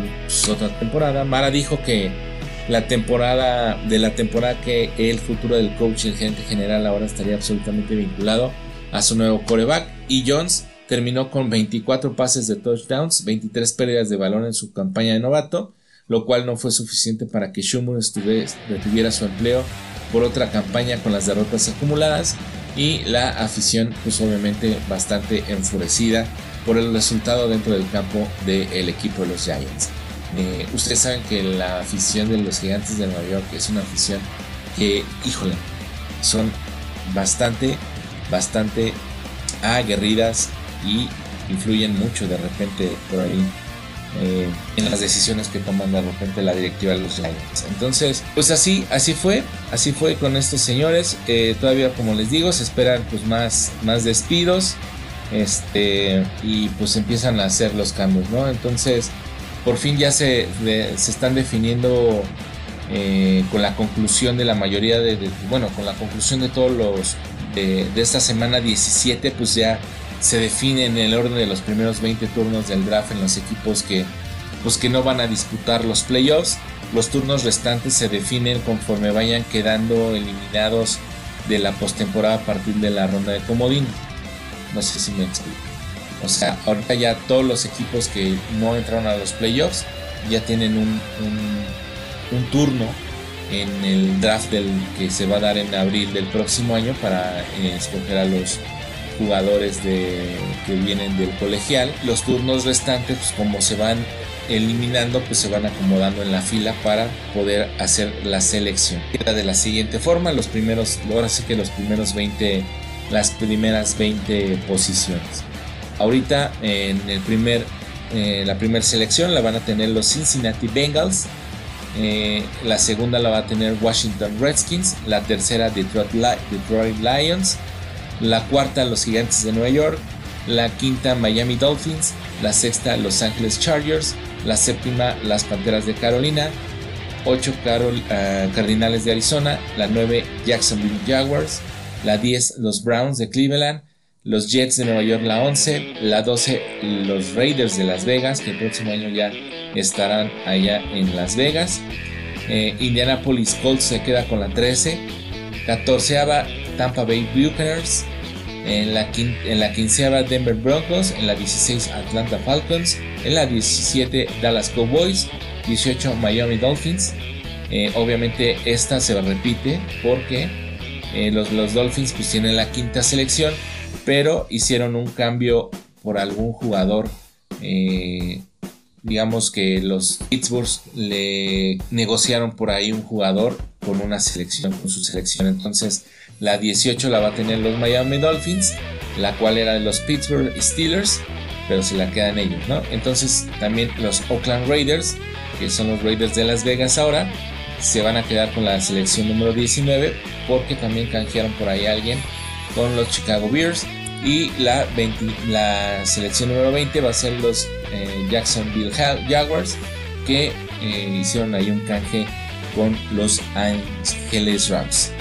otra temporada. Mara dijo que la temporada de la temporada que el futuro del coach y el gerente general ahora estaría absolutamente vinculado a su nuevo coreback y Jones terminó con 24 pases de touchdowns, 23 pérdidas de balón en su campaña de novato, lo cual no fue suficiente para que Schumer retuviera su empleo por otra campaña con las derrotas acumuladas y la afición pues obviamente bastante enfurecida por el resultado dentro del campo del equipo de los Giants. Eh, ustedes saben que la afición de los gigantes de Nueva York es una afición que, híjole, son bastante, bastante aguerridas y influyen mucho de repente por ahí eh, en las decisiones que toman de repente la directiva de los Giants. Entonces, pues así, así fue, así fue con estos señores. Todavía, como les digo, se esperan pues más, más despidos. Este, y pues empiezan a hacer los cambios, ¿no? Entonces, por fin ya se, se están definiendo eh, con la conclusión de la mayoría de, bueno, con la conclusión de todos los de esta semana 17, pues ya se define en el orden de los primeros 20 turnos del draft en los equipos que, pues que no van a disputar los playoffs. Los turnos restantes se definen conforme vayan quedando eliminados de la postemporada a partir de la ronda de comodín. No sé si me explico. O sea, ahorita ya todos los equipos que no entraron a los playoffs ya tienen un, un, turno en el draft del que se va a dar en abril del próximo año para eh, escoger a los jugadores de, que vienen del colegial. Los turnos restantes, pues como se van eliminando, pues se van acomodando en la fila para poder hacer la selección. Queda de la siguiente forma, los primeros, ahora sí que los primeros 20, las primeras 20 posiciones. Ahorita en el primer, eh, la primera selección la van a tener los Cincinnati Bengals. Eh, la segunda la va a tener Washington Redskins, la tercera Detroit, Detroit Lions, la cuarta Los Gigantes de Nueva York, la quinta Miami Dolphins, la sexta Los Angeles Chargers, la séptima Las Panteras de Carolina, 8 Carol, ah, Cardinales de Arizona, la 9 Jacksonville Jaguars, la 10 los Browns de Cleveland, los Jets de Nueva York la 11, la 12 los Raiders de Las Vegas, que el próximo año ya estarán allá en Las Vegas, eh, Indianapolis Colts se queda con la 13, 14 Tampa Bay Buccaneers, en la, en la quinceava Denver Broncos, en la 16 Atlanta Falcons, en la 17 Dallas Cowboys, 18 Miami Dolphins. Eh, obviamente esta se repite porque Eh, los, los Dolphins pues tienen la quinta selección, pero hicieron un cambio por algún jugador. Eh, digamos que los Pittsburgh le negociaron por ahí un jugador con una selección, con su selección. Entonces la 18 la va a tener los Miami Dolphins, la cual era de los Pittsburgh Steelers, pero se la quedan ellos, ¿no? Entonces también los Oakland Raiders, que son los Raiders de Las Vegas ahora, se van a quedar con la selección número 19 porque también canjearon por ahí a alguien con los Chicago Bears y la, la selección número 20 va a ser los eh, Jacksonville Jaguars que eh, hicieron ahí un canje con los Angeles Rams.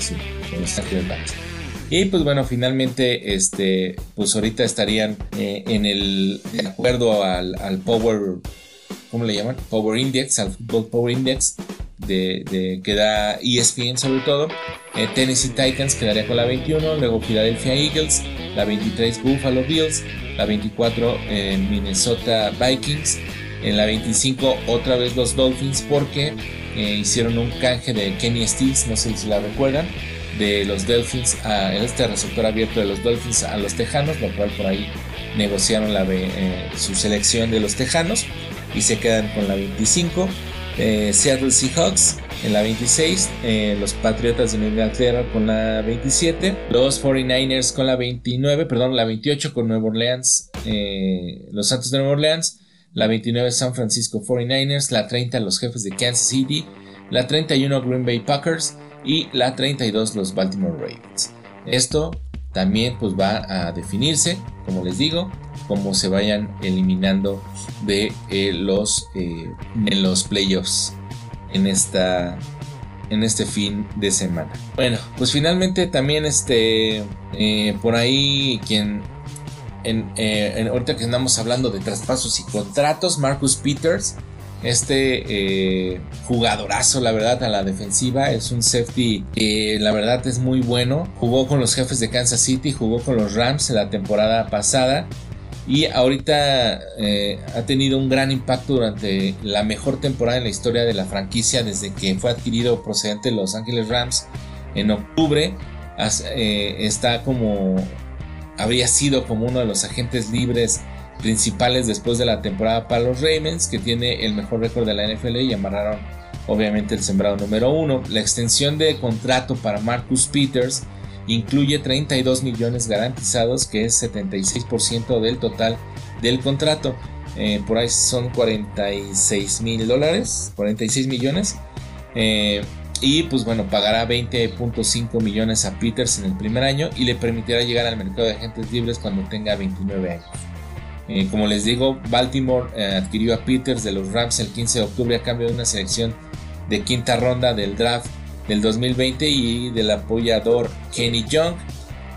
Y pues bueno, finalmente, este, pues ahorita estarían eh, en el, de acuerdo al, al Power, ¿cómo le llaman? Power Index, al Football Power Index, de, que da ESPN sobre todo. Eh, Tennessee Titans quedaría con la 21, luego Philadelphia Eagles, la 23 Buffalo Bills, la 24 eh, Minnesota Vikings, en la 25 otra vez los Dolphins porque eh, hicieron un canje de Kenny Stills, no sé si la recuerdan, de los Dolphins, a, este receptor abierto de los Dolphins a los Tejanos, lo cual por ahí negociaron la, su selección de los Tejanos y se quedan con la 25. Eh, Seattle Seahawks en la 26, eh, los Patriotas de Nueva Inglaterra con la 27, los 49ers con la 29, perdón, la 28 con Nueva Orleans, eh, los Santos de Nueva Orleans, la 29 San Francisco 49ers, la 30 los jefes de Kansas City, la 31 Green Bay Packers y la 32 los Baltimore Ravens. Esto también pues va a definirse, como les digo, como se vayan eliminando de eh, los, eh, en los playoffs en esta en este fin de semana. Bueno, pues finalmente también este eh, por ahí quien en, ahorita que andamos hablando de traspasos y contratos, Marcus Peters este eh, jugadorazo, la verdad, a la defensiva. Es un safety que la verdad es muy bueno. Jugó con los jefes de Kansas City, jugó con los Rams la temporada pasada. Y ahorita eh, ha tenido un gran impacto durante la mejor temporada en la historia de la franquicia desde que fue adquirido procedente de Los Ángeles Rams en octubre. Eh, está como habría sido como uno de los agentes libres principales después de la temporada para los Ravens, que tiene el mejor récord de la NFL y amarraron obviamente el sembrado número uno. La extensión de contrato para Marcus Peters incluye 32 millones garantizados, que es 76% del total del contrato. Eh, por ahí son 46 mil dólares, 46 millones. Eh, y pues bueno, pagará 20.5 millones a Peters en el primer año y le permitirá llegar al mercado de agentes libres cuando tenga 29 años. Eh, como les digo, Baltimore eh, adquirió a Peters de los Rams el 15 de octubre a cambio de una selección de quinta ronda del draft del 2020 y del apoyador Kenny Young.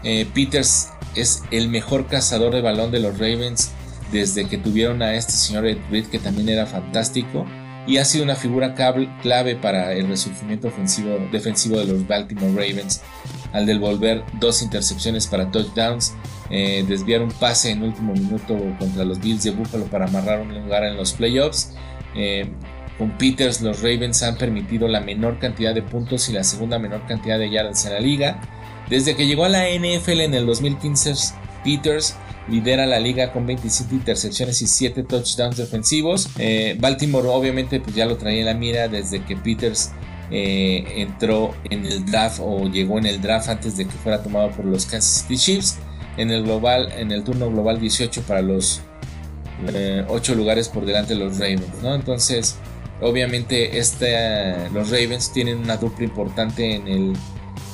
Eh, Peters es el mejor cazador de balón de los Ravens desde que tuvieron a este señor Ed Reed que también era fantástico y ha sido una figura clave para el resurgimiento ofensivo, defensivo de los Baltimore Ravens al devolver dos intercepciones para touchdowns eh, desviar un pase en último minuto contra los Bills de Buffalo para amarrar un lugar en los playoffs. Eh, con Peters los Ravens han permitido la menor cantidad de puntos y la segunda menor cantidad de yardas en la liga. Desde que llegó a la NFL en el 2015, Peters lidera la liga con 27 intercepciones y 7 touchdowns defensivos. Eh, Baltimore obviamente pues ya lo traía en la mira desde que Peters entró en el draft o llegó en el draft antes de que fuera tomado por los Kansas City Chiefs en el global, en el turno global 18 para los 8 eh, lugares por delante de los Ravens, ¿no? Entonces, obviamente este, los Ravens tienen una dupla importante en el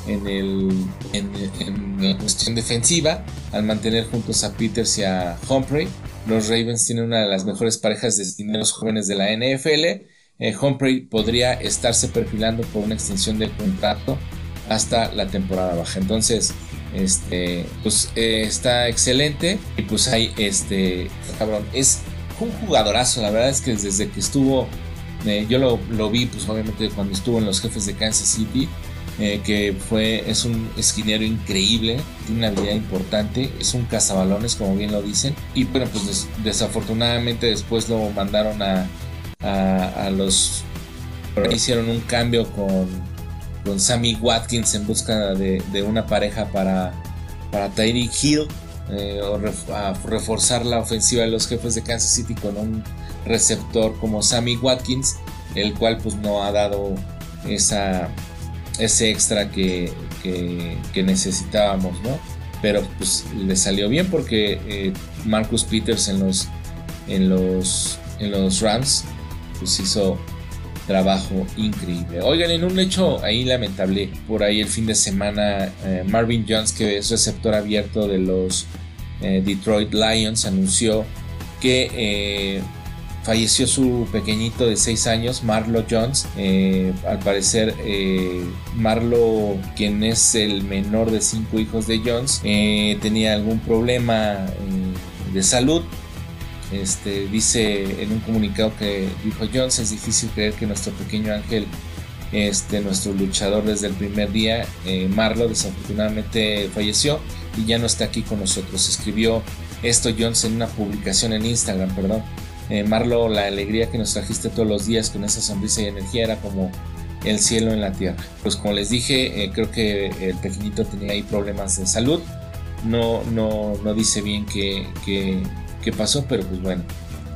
en, el, en, la cuestión defensiva al mantener juntos a Peters y a Humphrey. Los Ravens tienen una de las mejores parejas de dineros jóvenes de la NFL. Eh, Humphrey podría estarse perfilando por una extensión del contrato hasta la temporada baja. Entonces, este, pues eh, está excelente. Y pues hay, este, cabrón, es un jugadorazo. La verdad es que desde que estuvo, eh, yo lo, vi, pues obviamente cuando estuvo en los jefes de Kansas City. Eh, que fue, es un esquinero increíble, tiene una habilidad importante, es un cazabalones como bien lo dicen, y bueno, pues desafortunadamente después lo mandaron a, a, a los, hicieron un cambio con, con Sammy Watkins en busca de, una pareja para, para Tyreek Hill. Eh, o reforzar la ofensiva de los jefes de Kansas City con un receptor como Sammy Watkins, el cual pues no ha dado esa, ese extra que, que, necesitábamos, ¿no? Pero pues le salió bien porque eh, Marcus Peters en los, en los, en los Rams pues hizo trabajo increíble. Oigan, en un hecho ahí lamentable, por ahí el fin de semana, eh, Marvin Jones, que es receptor abierto de los eh, Detroit Lions, anunció que falleció su pequeñito de 6 años, Marlo Jones. Eh, al parecer, eh, Marlo, quien es el menor de 5 hijos de Jones, eh, tenía algún problema de salud. Este, dice en un comunicado que dijo Jones, es difícil creer que nuestro pequeño ángel, este, nuestro luchador desde el primer día, Marlo, desafortunadamente falleció y ya no está aquí con nosotros. Escribió esto Jones en una publicación en Instagram, perdón. Eh, Marlo, la alegría que nos trajiste todos los días con esa sonrisa y energía era como el cielo en la tierra. Pues como les dije, eh, creo que el pequeñito tenía ahí problemas de salud. No, no, no dice bien qué, qué, pasó, pero pues bueno,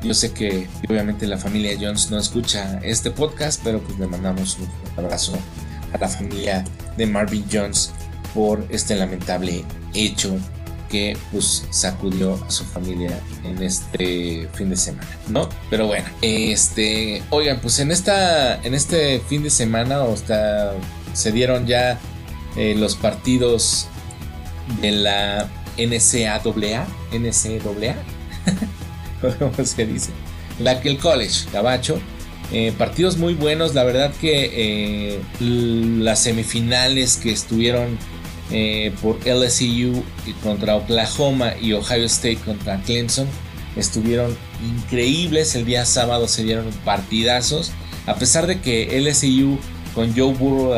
yo sé que obviamente la familia Jones no escucha este podcast, pero pues le mandamos un abrazo a la familia de Marvin Jones por este lamentable hecho que pues sacudió a su familia en este fin de semana, ¿no? Pero bueno, este, oigan, pues en esta, en este fin de semana hasta se dieron ya eh, los partidos de la NCAA, NCAA, ¿cómo se dice? La que el college, Gabacho. Eh, partidos muy buenos, la verdad que eh, las semifinales que estuvieron eh, por LSU contra Oklahoma y Ohio State contra Clemson estuvieron increíbles. El día sábado se dieron partidazos. A pesar de que LSU con Joe Burrow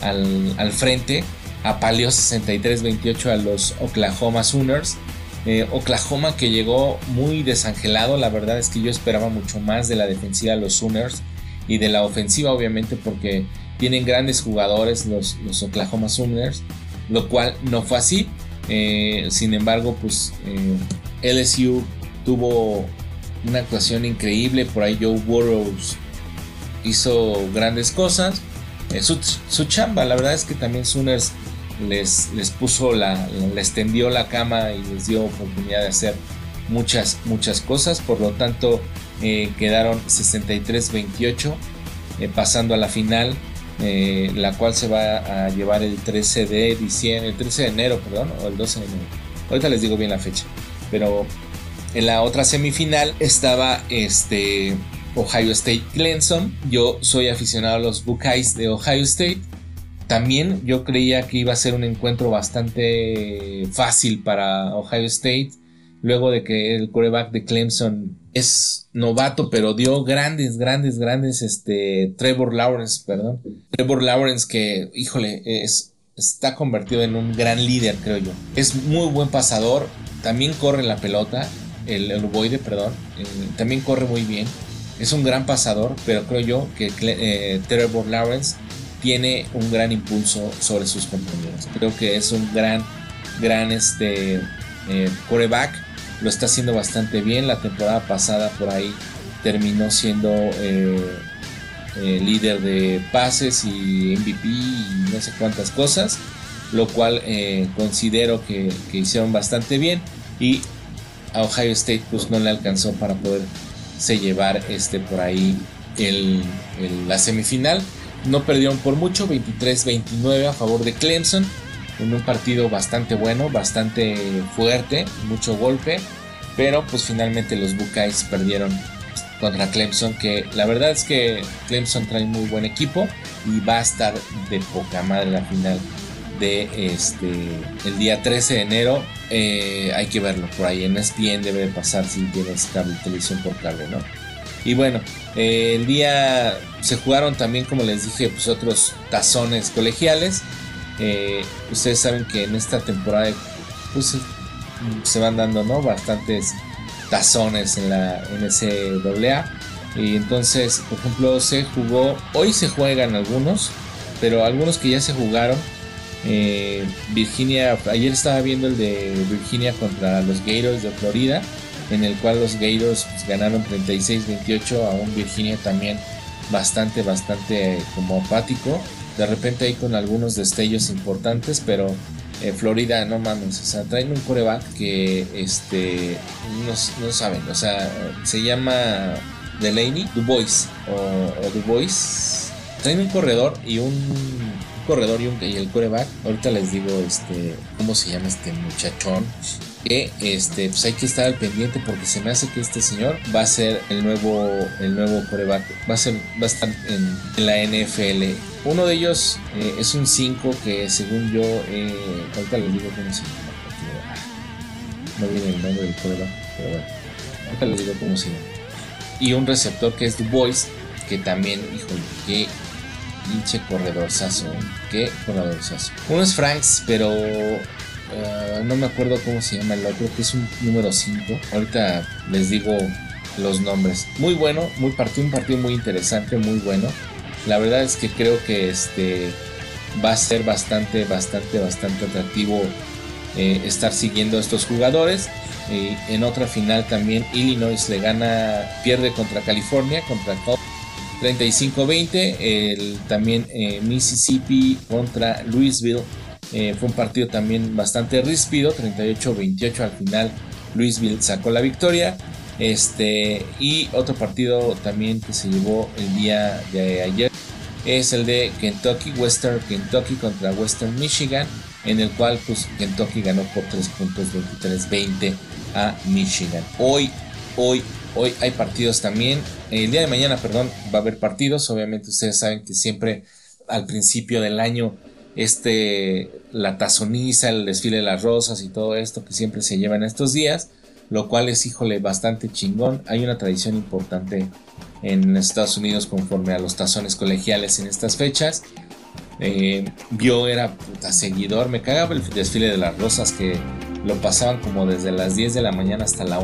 al, frente apaleó 63-28 a los Oklahoma Sooners. Eh, Oklahoma que llegó muy desangelado. La verdad es que yo esperaba mucho más de la defensiva de los Sooners y de la ofensiva, obviamente, porque tienen grandes jugadores los, los Oklahoma Sooners, lo cual no fue así. Eh, sin embargo, pues eh, LSU tuvo una actuación increíble. Por ahí Joe Burrows hizo grandes cosas. Eh, su, chamba, la verdad es que también Sooners les, les puso la, les tendió la cama y les dio oportunidad de hacer muchas, muchas cosas. Por lo tanto, quedaron 63-28, pasando a la final. Eh, la cual se va a llevar el 13 de diciembre, el 13 de enero, perdón, o el 12 de enero. Ahorita les digo bien la fecha. Pero en la otra semifinal estaba este Ohio State Clemson. Yo soy aficionado a los Buckeyes de Ohio State. También yo creía que iba a ser un encuentro bastante fácil para Ohio State. Luego de que el quarterback de Clemson es novato, pero dio grandes, grandes, grandes, este, Trevor Lawrence, perdón. Trevor Lawrence que, híjole, es, está convertido en un gran líder, creo yo. Es muy buen pasador, también corre la pelota, el, el perdón, eh, también corre muy bien. Es un gran pasador, pero creo yo que eh, Trevor Lawrence tiene un gran impulso sobre sus compañeros. Creo que es un gran, gran este, eh, coreback lo está haciendo bastante bien. La temporada pasada por ahí terminó siendo eh, eh, líder de pases y MVP y no sé cuántas cosas, lo cual eh, considero que, hicieron bastante bien y a Ohio State pues no le alcanzó para poderse llevar este por ahí el, la semifinal. No perdieron por mucho, 23-29 a favor de Clemson en un partido bastante bueno, bastante fuerte, mucho golpe, pero pues finalmente los Buckeyes perdieron contra Clemson, que la verdad es que Clemson trae muy buen equipo y va a estar de poca madre la final de este el día 13 de enero. Eh, hay que verlo por ahí en ESPN debe pasar si tienes cable, televisión por cable, ¿no? Y bueno, eh, el día se jugaron también, como les dije, pues otros tazones colegiales. Eh, ustedes saben que en esta temporada pues, se van dando ¿no? bastantes tazones en la NCAA. Y entonces, por ejemplo, se jugó, hoy se juegan algunos, pero algunos que ya se jugaron. Eh, Virginia, ayer estaba viendo el de Virginia contra los Gators de Florida, en el cual los Gators ganaron 36-28 a un Virginia también bastante, bastante como apático. De repente ahí con algunos destellos importantes, pero eh, Florida, no mames, o sea, traen un coreback que este no, saben, o sea, se llama Delaney, Dubois o, o Dubois. Traen un corredor y un, corredor y, el coreback. Ahorita les digo este cómo se llama este muchachón que este, pues hay que estar al pendiente porque se me hace que este señor va a ser el nuevo, el nuevo coreback, va a, ser, va a estar en, la NFL. Uno de ellos eh, es un 5 que según yo, eh, ahorita les digo cómo se llama. No viene el nombre del coreback, pero bueno, ahorita les digo cómo se llama. Y un receptor que es Du Bois, que también, híjole, qué pinche corredorzazo, qué corredorzazo. Uno es Franks, pero Ah, no me acuerdo cómo se llama el otro, que es un número 5. Ahorita les digo los nombres. Muy bueno, muy partido, un partido muy interesante, muy bueno. La verdad es que creo que este va a ser bastante, bastante, bastante atractivo eh, estar siguiendo estos jugadores. en otra final también Illinois le gana, pierde contra California, contra 35-20. El, también eh, Mississippi contra Louisville eh, fue un partido también bastante ríspido, 38-28 al final. Louisville sacó la victoria. Este, y otro partido también que se llevó el día de ayer es el de Kentucky, Western Kentucky contra Western Michigan, en el cual pues, Kentucky ganó por 3 puntos 23-20 a Michigan. Hoy, hoy, hoy hay partidos también. El día de mañana, perdón, va a haber partidos. Obviamente ustedes saben que siempre al principio del año este, la tazoniza, el desfile de las rosas y todo esto que siempre se lleva en estos días, lo cual es, híjole, bastante chingón. Hay una tradición importante en Estados Unidos conforme a los tazones colegiales en estas fechas. Eh, yo era puta seguidor, me cagaba el desfile de las rosas que lo pasaban como desde las 10 de la mañana hasta la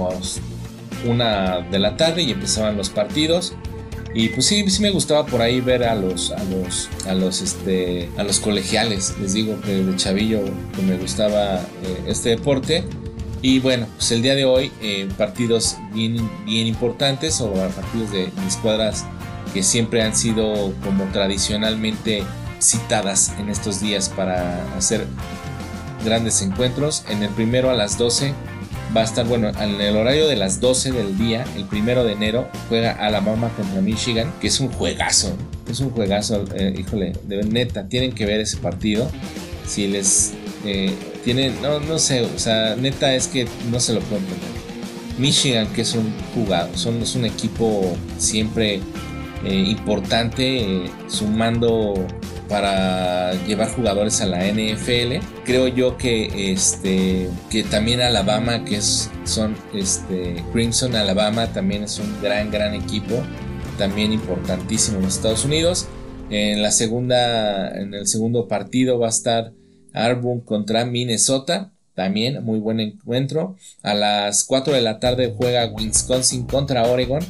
1 de la tarde y empezaban los partidos. Y pues sí, sí me gustaba por ahí ver a los, a los, a los, este, a los colegiales. Les digo que de chavillo me gustaba eh, este deporte. Y bueno, pues el día de hoy eh, partidos bien, bien importantes o partidos de escuadras que siempre han sido como tradicionalmente citadas en estos días para hacer grandes encuentros. En el primero a las 12 va a estar, bueno, en el horario de las 12 del día, el primero de enero, juega Alabama contra Michigan, que es un juegazo, es un juegazo, eh, híjole, de neta, tienen que ver ese partido. Si les eh, tienen, no, no sé, o sea, neta es que no se lo pueden perder. Michigan, que es un jugado, son, es un equipo siempre eh, importante, sumando para llevar jugadores a la NFL. Creo yo que este que también Alabama, que es son este Crimson Alabama también es un gran gran equipo, también importantísimo en Estados Unidos. En la segunda en el segundo partido va a estar Arbun contra Minnesota. También muy buen encuentro. A las 4 de la tarde juega Wisconsin contra Oregon.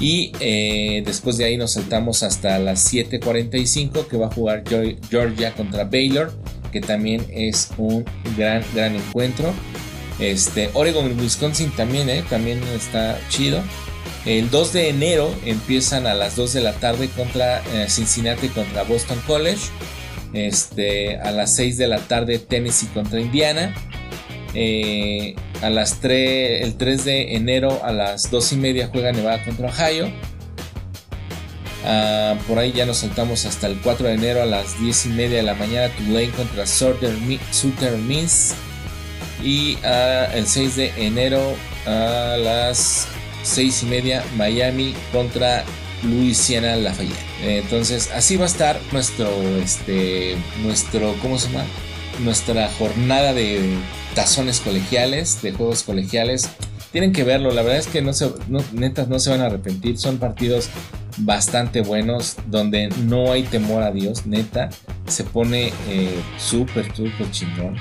Y eh, después de ahí nos saltamos hasta las 7:45 que va a jugar Georgia contra Baylor, que también es un gran, gran encuentro. Este, Oregon y Wisconsin también, eh, también está chido. El 2 de enero empiezan a las 2 de la tarde contra eh, Cincinnati contra Boston College. Este, a las 6 de la tarde Tennessee contra Indiana. Eh, a las 3, el 3 de enero a las 2 y media juega Nevada contra Ohio. Ah, por ahí ya nos saltamos hasta el 4 de enero a las 10 y media de la mañana Tulane contra Southern Miss. Y ah, el 6 de enero a las 6 y media Miami contra Louisiana Lafayette. Entonces así va a estar nuestro, este, nuestro, ¿cómo se llama? Nuestra jornada de tazones colegiales, de juegos colegiales. Tienen que verlo, la verdad es que no se, netas no se van a arrepentir, son partidos bastante buenos donde no hay temor a Dios, neta, se pone eh, súper, súper chingón.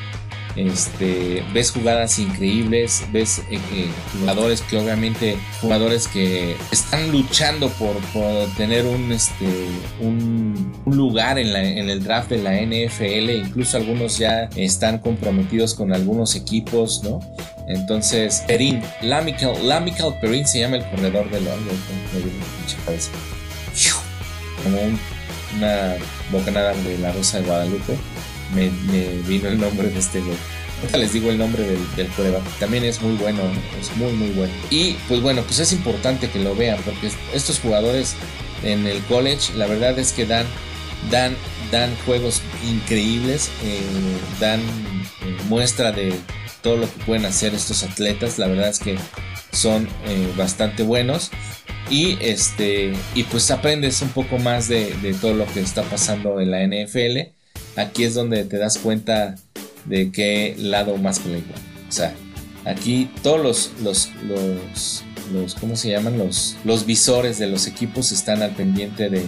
Este, ves jugadas increíbles, ves eh, eh, jugadores que obviamente, jugadores que están luchando por, tener un, este, un, lugar en, el draft de la NFL, incluso algunos ya están comprometidos con algunos equipos, ¿no? Entonces, Perín, Lamical, Lamical Perín se llama el corredor del Como una bocanada de la Rosa de Guadalupe me, vino el nombre de este güey. les digo el nombre del, del También es muy bueno, es muy, muy bueno. Y pues bueno, pues es importante que lo vean porque estos jugadores en el college, la verdad es que dan, dan, dan juegos increíbles, eh, dan eh, muestra de todo lo que pueden hacer estos atletas. La verdad es que son eh, bastante buenos. Y este. Y pues aprendes un poco más de, de todo lo que está pasando en la NFL aquí es donde te das cuenta de qué lado más igual. O sea, aquí todos los, los, los, ¿cómo se llaman? Los, los visores de los equipos están al pendiente de,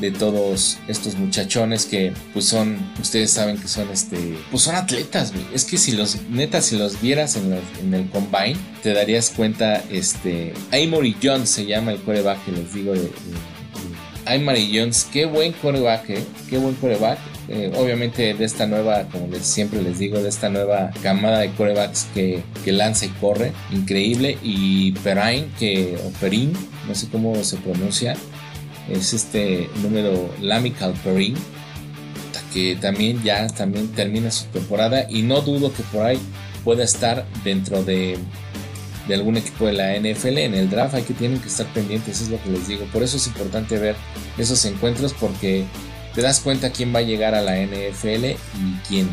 de todos estos muchachones que pues son, ustedes saben que son este, pues son atletas, Es que si los, neta, si los vieras en, en el combine, te darías cuenta, este, Amory Jones se llama el coreback les digo de, de, Jones, qué buen coreback, ¿eh? qué buen coreback eh, obviamente de esta nueva, como les, siempre les digo, de esta nueva camada de corebacks que, lanza y corre, increíble. Y Perrine, que, o Perin, no sé cómo se pronuncia, es este número Lamical Perrin, que también ya también termina su temporada. Y no dudo que por ahí pueda estar dentro de, de algún equipo de la NFL en el draft. Hay que tienen que estar pendientes es lo que les digo. Por eso es importante ver esos encuentros porque te das cuenta quién va a llegar a la NFL y quién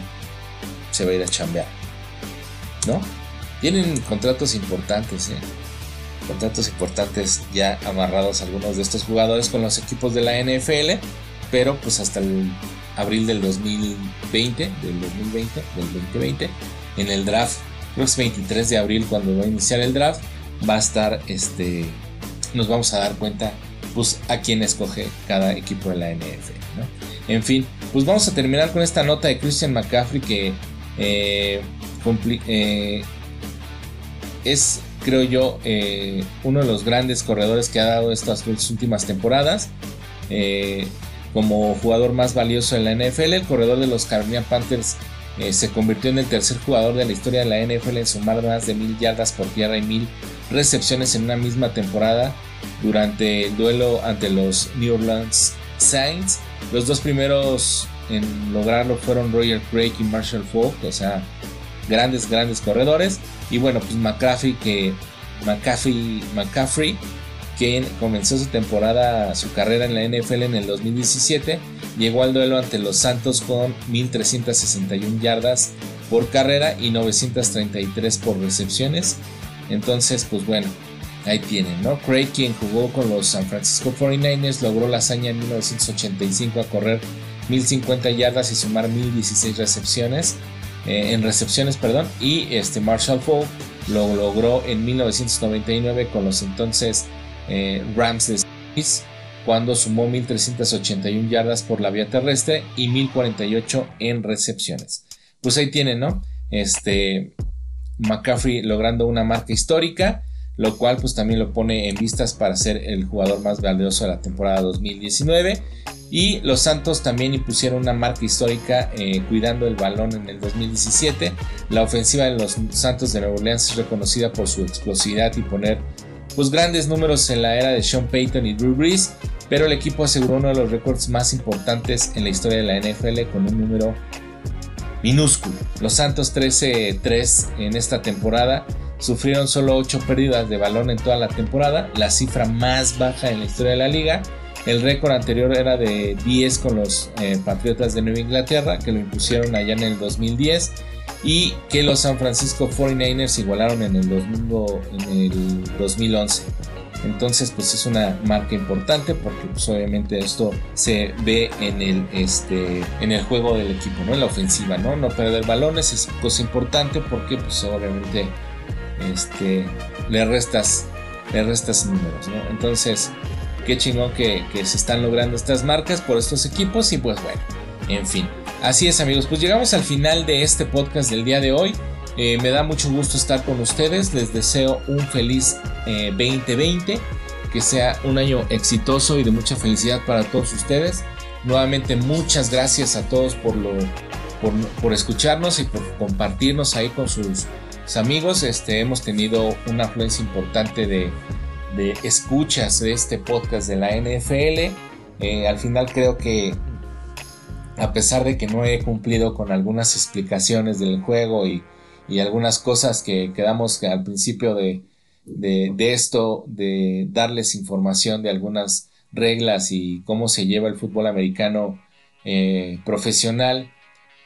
se va a ir a chambear. ¿No? Tienen contratos importantes, ¿eh? Contratos importantes ya amarrados algunos de estos jugadores con los equipos de la NFL, pero pues hasta el abril del 2020, del 2020, del 2020, en el draft, creo que es 23 de abril cuando va a iniciar el draft, va a estar este, nos vamos a dar cuenta pues a quién escoge cada equipo de la NFL. En fin, pues vamos a terminar con esta nota de Christian McCaffrey que eh, eh, es, creo yo, eh, uno de los grandes corredores que ha dado estas últimas temporadas. como jugador más valioso en la NFL, el corredor de los Carolina Panthers se convirtió en el tercer jugador de la historia de la NFL en sumar más de mil yardas por tierra y mil recepciones en una misma temporada durante el duelo ante los New Orleans Saints los dos primeros en lograrlo fueron Roger Craig y Marshall Falk, o sea, grandes, grandes corredores. Y bueno, pues McCaffrey, que McCaffrey, McCaffrey, que comenzó su temporada, su carrera en la NFL en el 2017, llegó al duelo ante los Santos con 1.361 yardas por carrera y 933 por recepciones. Entonces, pues bueno, ahí tienen, ¿no? Craig, quien jugó con los San Francisco 49ers, logró la hazaña en 1985 a correr 1050 yardas y sumar 1016 recepciones, eh, en recepciones, perdón, y este Marshall Falk lo logró en 1999 con los entonces eh, Rams de Smith, cuando sumó 1381 yardas por la vía terrestre y 1048 en recepciones. Pues ahí tienen, ¿no? Este McCaffrey logrando una marca histórica lo cual pues también lo pone en vistas para ser el jugador más valioso de la temporada 2019. Y los Santos también impusieron una marca histórica eh, cuidando el balón en el 2017. La ofensiva de los Santos de Nueva Orleans es reconocida por su explosividad y poner pues grandes números en la era de Sean Payton y Drew Brees, pero el equipo aseguró uno de los récords más importantes en la historia de la NFL con un número minúsculo. Los Santos 13-3 en esta temporada sufrieron solo 8 pérdidas de balón en toda la temporada, la cifra más baja en la historia de la liga. El récord anterior era de 10 con los eh, Patriotas de Nueva Inglaterra, que lo impusieron allá en el 2010, y que los San Francisco 49ers igualaron en el, en el 2011. Entonces, pues es una marca importante porque pues, obviamente esto se ve en el, este, en el juego del equipo, ¿no? En la ofensiva, ¿no? No perder balones es cosa importante porque pues obviamente este, le restas, le restas números. Entonces, qué chingón que, se están logrando estas marcas por estos equipos y pues bueno, En fin, así es amigos, pues llegamos al final de este podcast del día de hoy. Eh, me da mucho gusto estar con ustedes, les deseo un feliz 2020, eh, que sea un año exitoso y de mucha felicidad para todos ustedes. Nuevamente muchas gracias a todos por, lo, por, escucharnos y por compartirnos ahí con sus, amigos. Este, hemos tenido una afluencia importante de, de escuchas de este podcast de la NFL. Eh, al final creo que a pesar de que no he cumplido con algunas explicaciones del juego y, algunas cosas que quedamos al principio de, esto, de darles información de algunas reglas y cómo se lleva el fútbol americano eh, profesional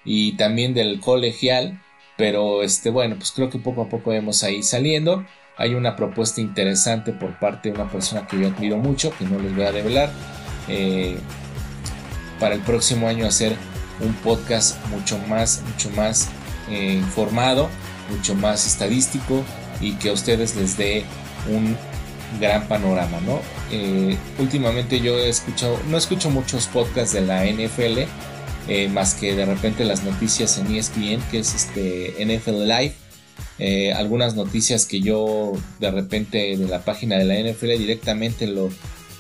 y también del colegial, pero este bueno, pues creo que poco a poco vamos ahí saliendo. Hay una propuesta interesante por parte de una persona que yo admiro mucho, que no les voy a revelar. Eh, para el próximo año hacer un podcast mucho más, mucho más eh, informado, mucho más estadístico y que a ustedes les dé un gran panorama, ¿no? Eh, últimamente yo he escuchado, no escucho muchos podcasts de la NFL, más que de repente las noticias en ESPN, que es este NFL Live eh, algunas noticias que yo de repente de la página de la NFL directamente lo,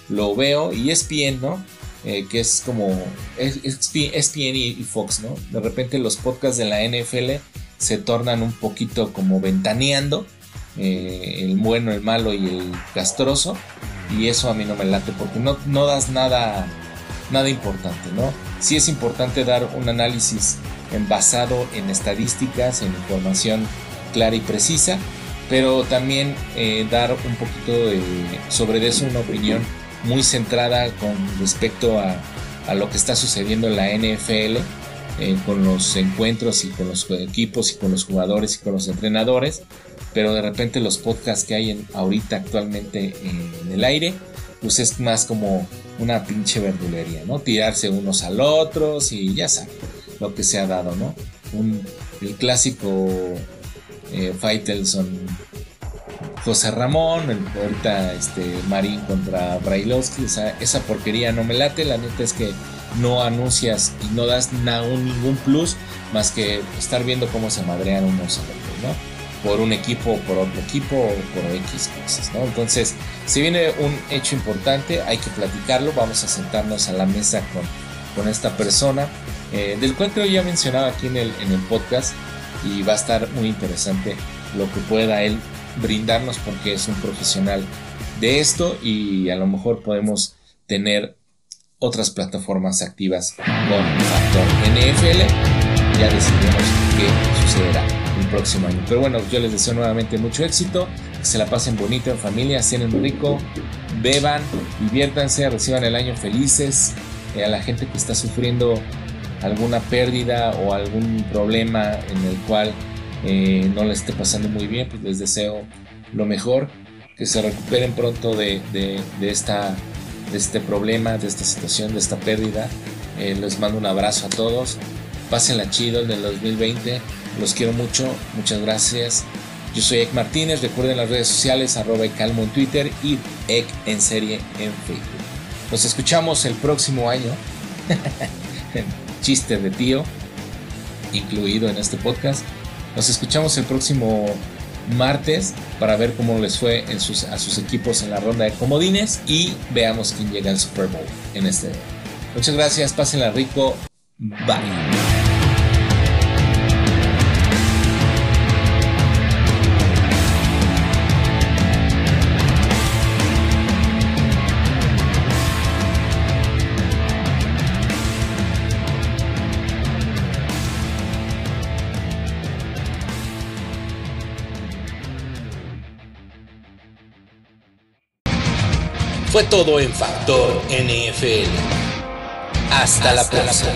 lo veo y ESPN, ¿no? Eh, que es como ESPN y, Fox, ¿no? De repente los podcasts de la NFL se tornan un poquito como ventaneando eh, el bueno, el malo y el castroso y eso a mí no me late porque no, no das nada, nada importante, ¿no? Sí es importante dar un análisis basado en estadísticas, en información clara y precisa, pero también eh, dar un poquito sobre eso una opinión muy centrada con respecto a, lo que está sucediendo en la NFL, eh, con los encuentros y con los equipos y con los jugadores y con los entrenadores, pero de repente los podcasts que hay en, ahorita actualmente en el aire, pues es más como una pinche verdulería, ¿no? Tirarse unos al otros y ya saben lo que se ha dado, ¿no? Un, el clásico eh, Faitelson José Ramón, ahorita este, Marín contra Brailovsky, esa, porquería no me late, la neta es que no anuncias y no das ningún plus más que estar viendo cómo se madrean unos a otros, ¿no? Por un equipo, por otro equipo, o por X cosas, ¿no? Entonces, si viene un hecho importante, hay que platicarlo, vamos a sentarnos a la mesa con, con esta persona, eh, del cual creo ya mencionaba aquí en el, en el podcast, y va a estar muy interesante lo que pueda él brindarnos porque es un profesional de esto y a lo mejor podemos tener otras plataformas activas con Factor NFL. Ya decidimos qué sucederá el próximo año. Pero bueno, yo les deseo nuevamente mucho éxito, que se la pasen bonito en familia, cenen rico, beban, diviértanse, reciban el año felices. Eh, a la gente que está sufriendo alguna pérdida o algún problema en el cual eh, no le esté pasando muy bien, pues les deseo lo mejor, que se recuperen pronto de, esta, de este problema, de esta situación, de esta pérdida. Eh, les mando un abrazo a todos. Pásenla chido en el 2020. Los quiero mucho. Muchas gracias. Yo soy Ek Martínez. Recuerden las redes sociales arroba calmo en Twitter y Ek en serie en Facebook. Nos escuchamos el próximo año. chiste de tío incluido en este podcast. Nos escuchamos el próximo martes para ver cómo les fue a sus equipos en la ronda de comodines y veamos quién llega al Super Bowl en este. Muchas gracias, pásenla rico. Bye. Fue todo en Factor NFL. Hasta, la próxima.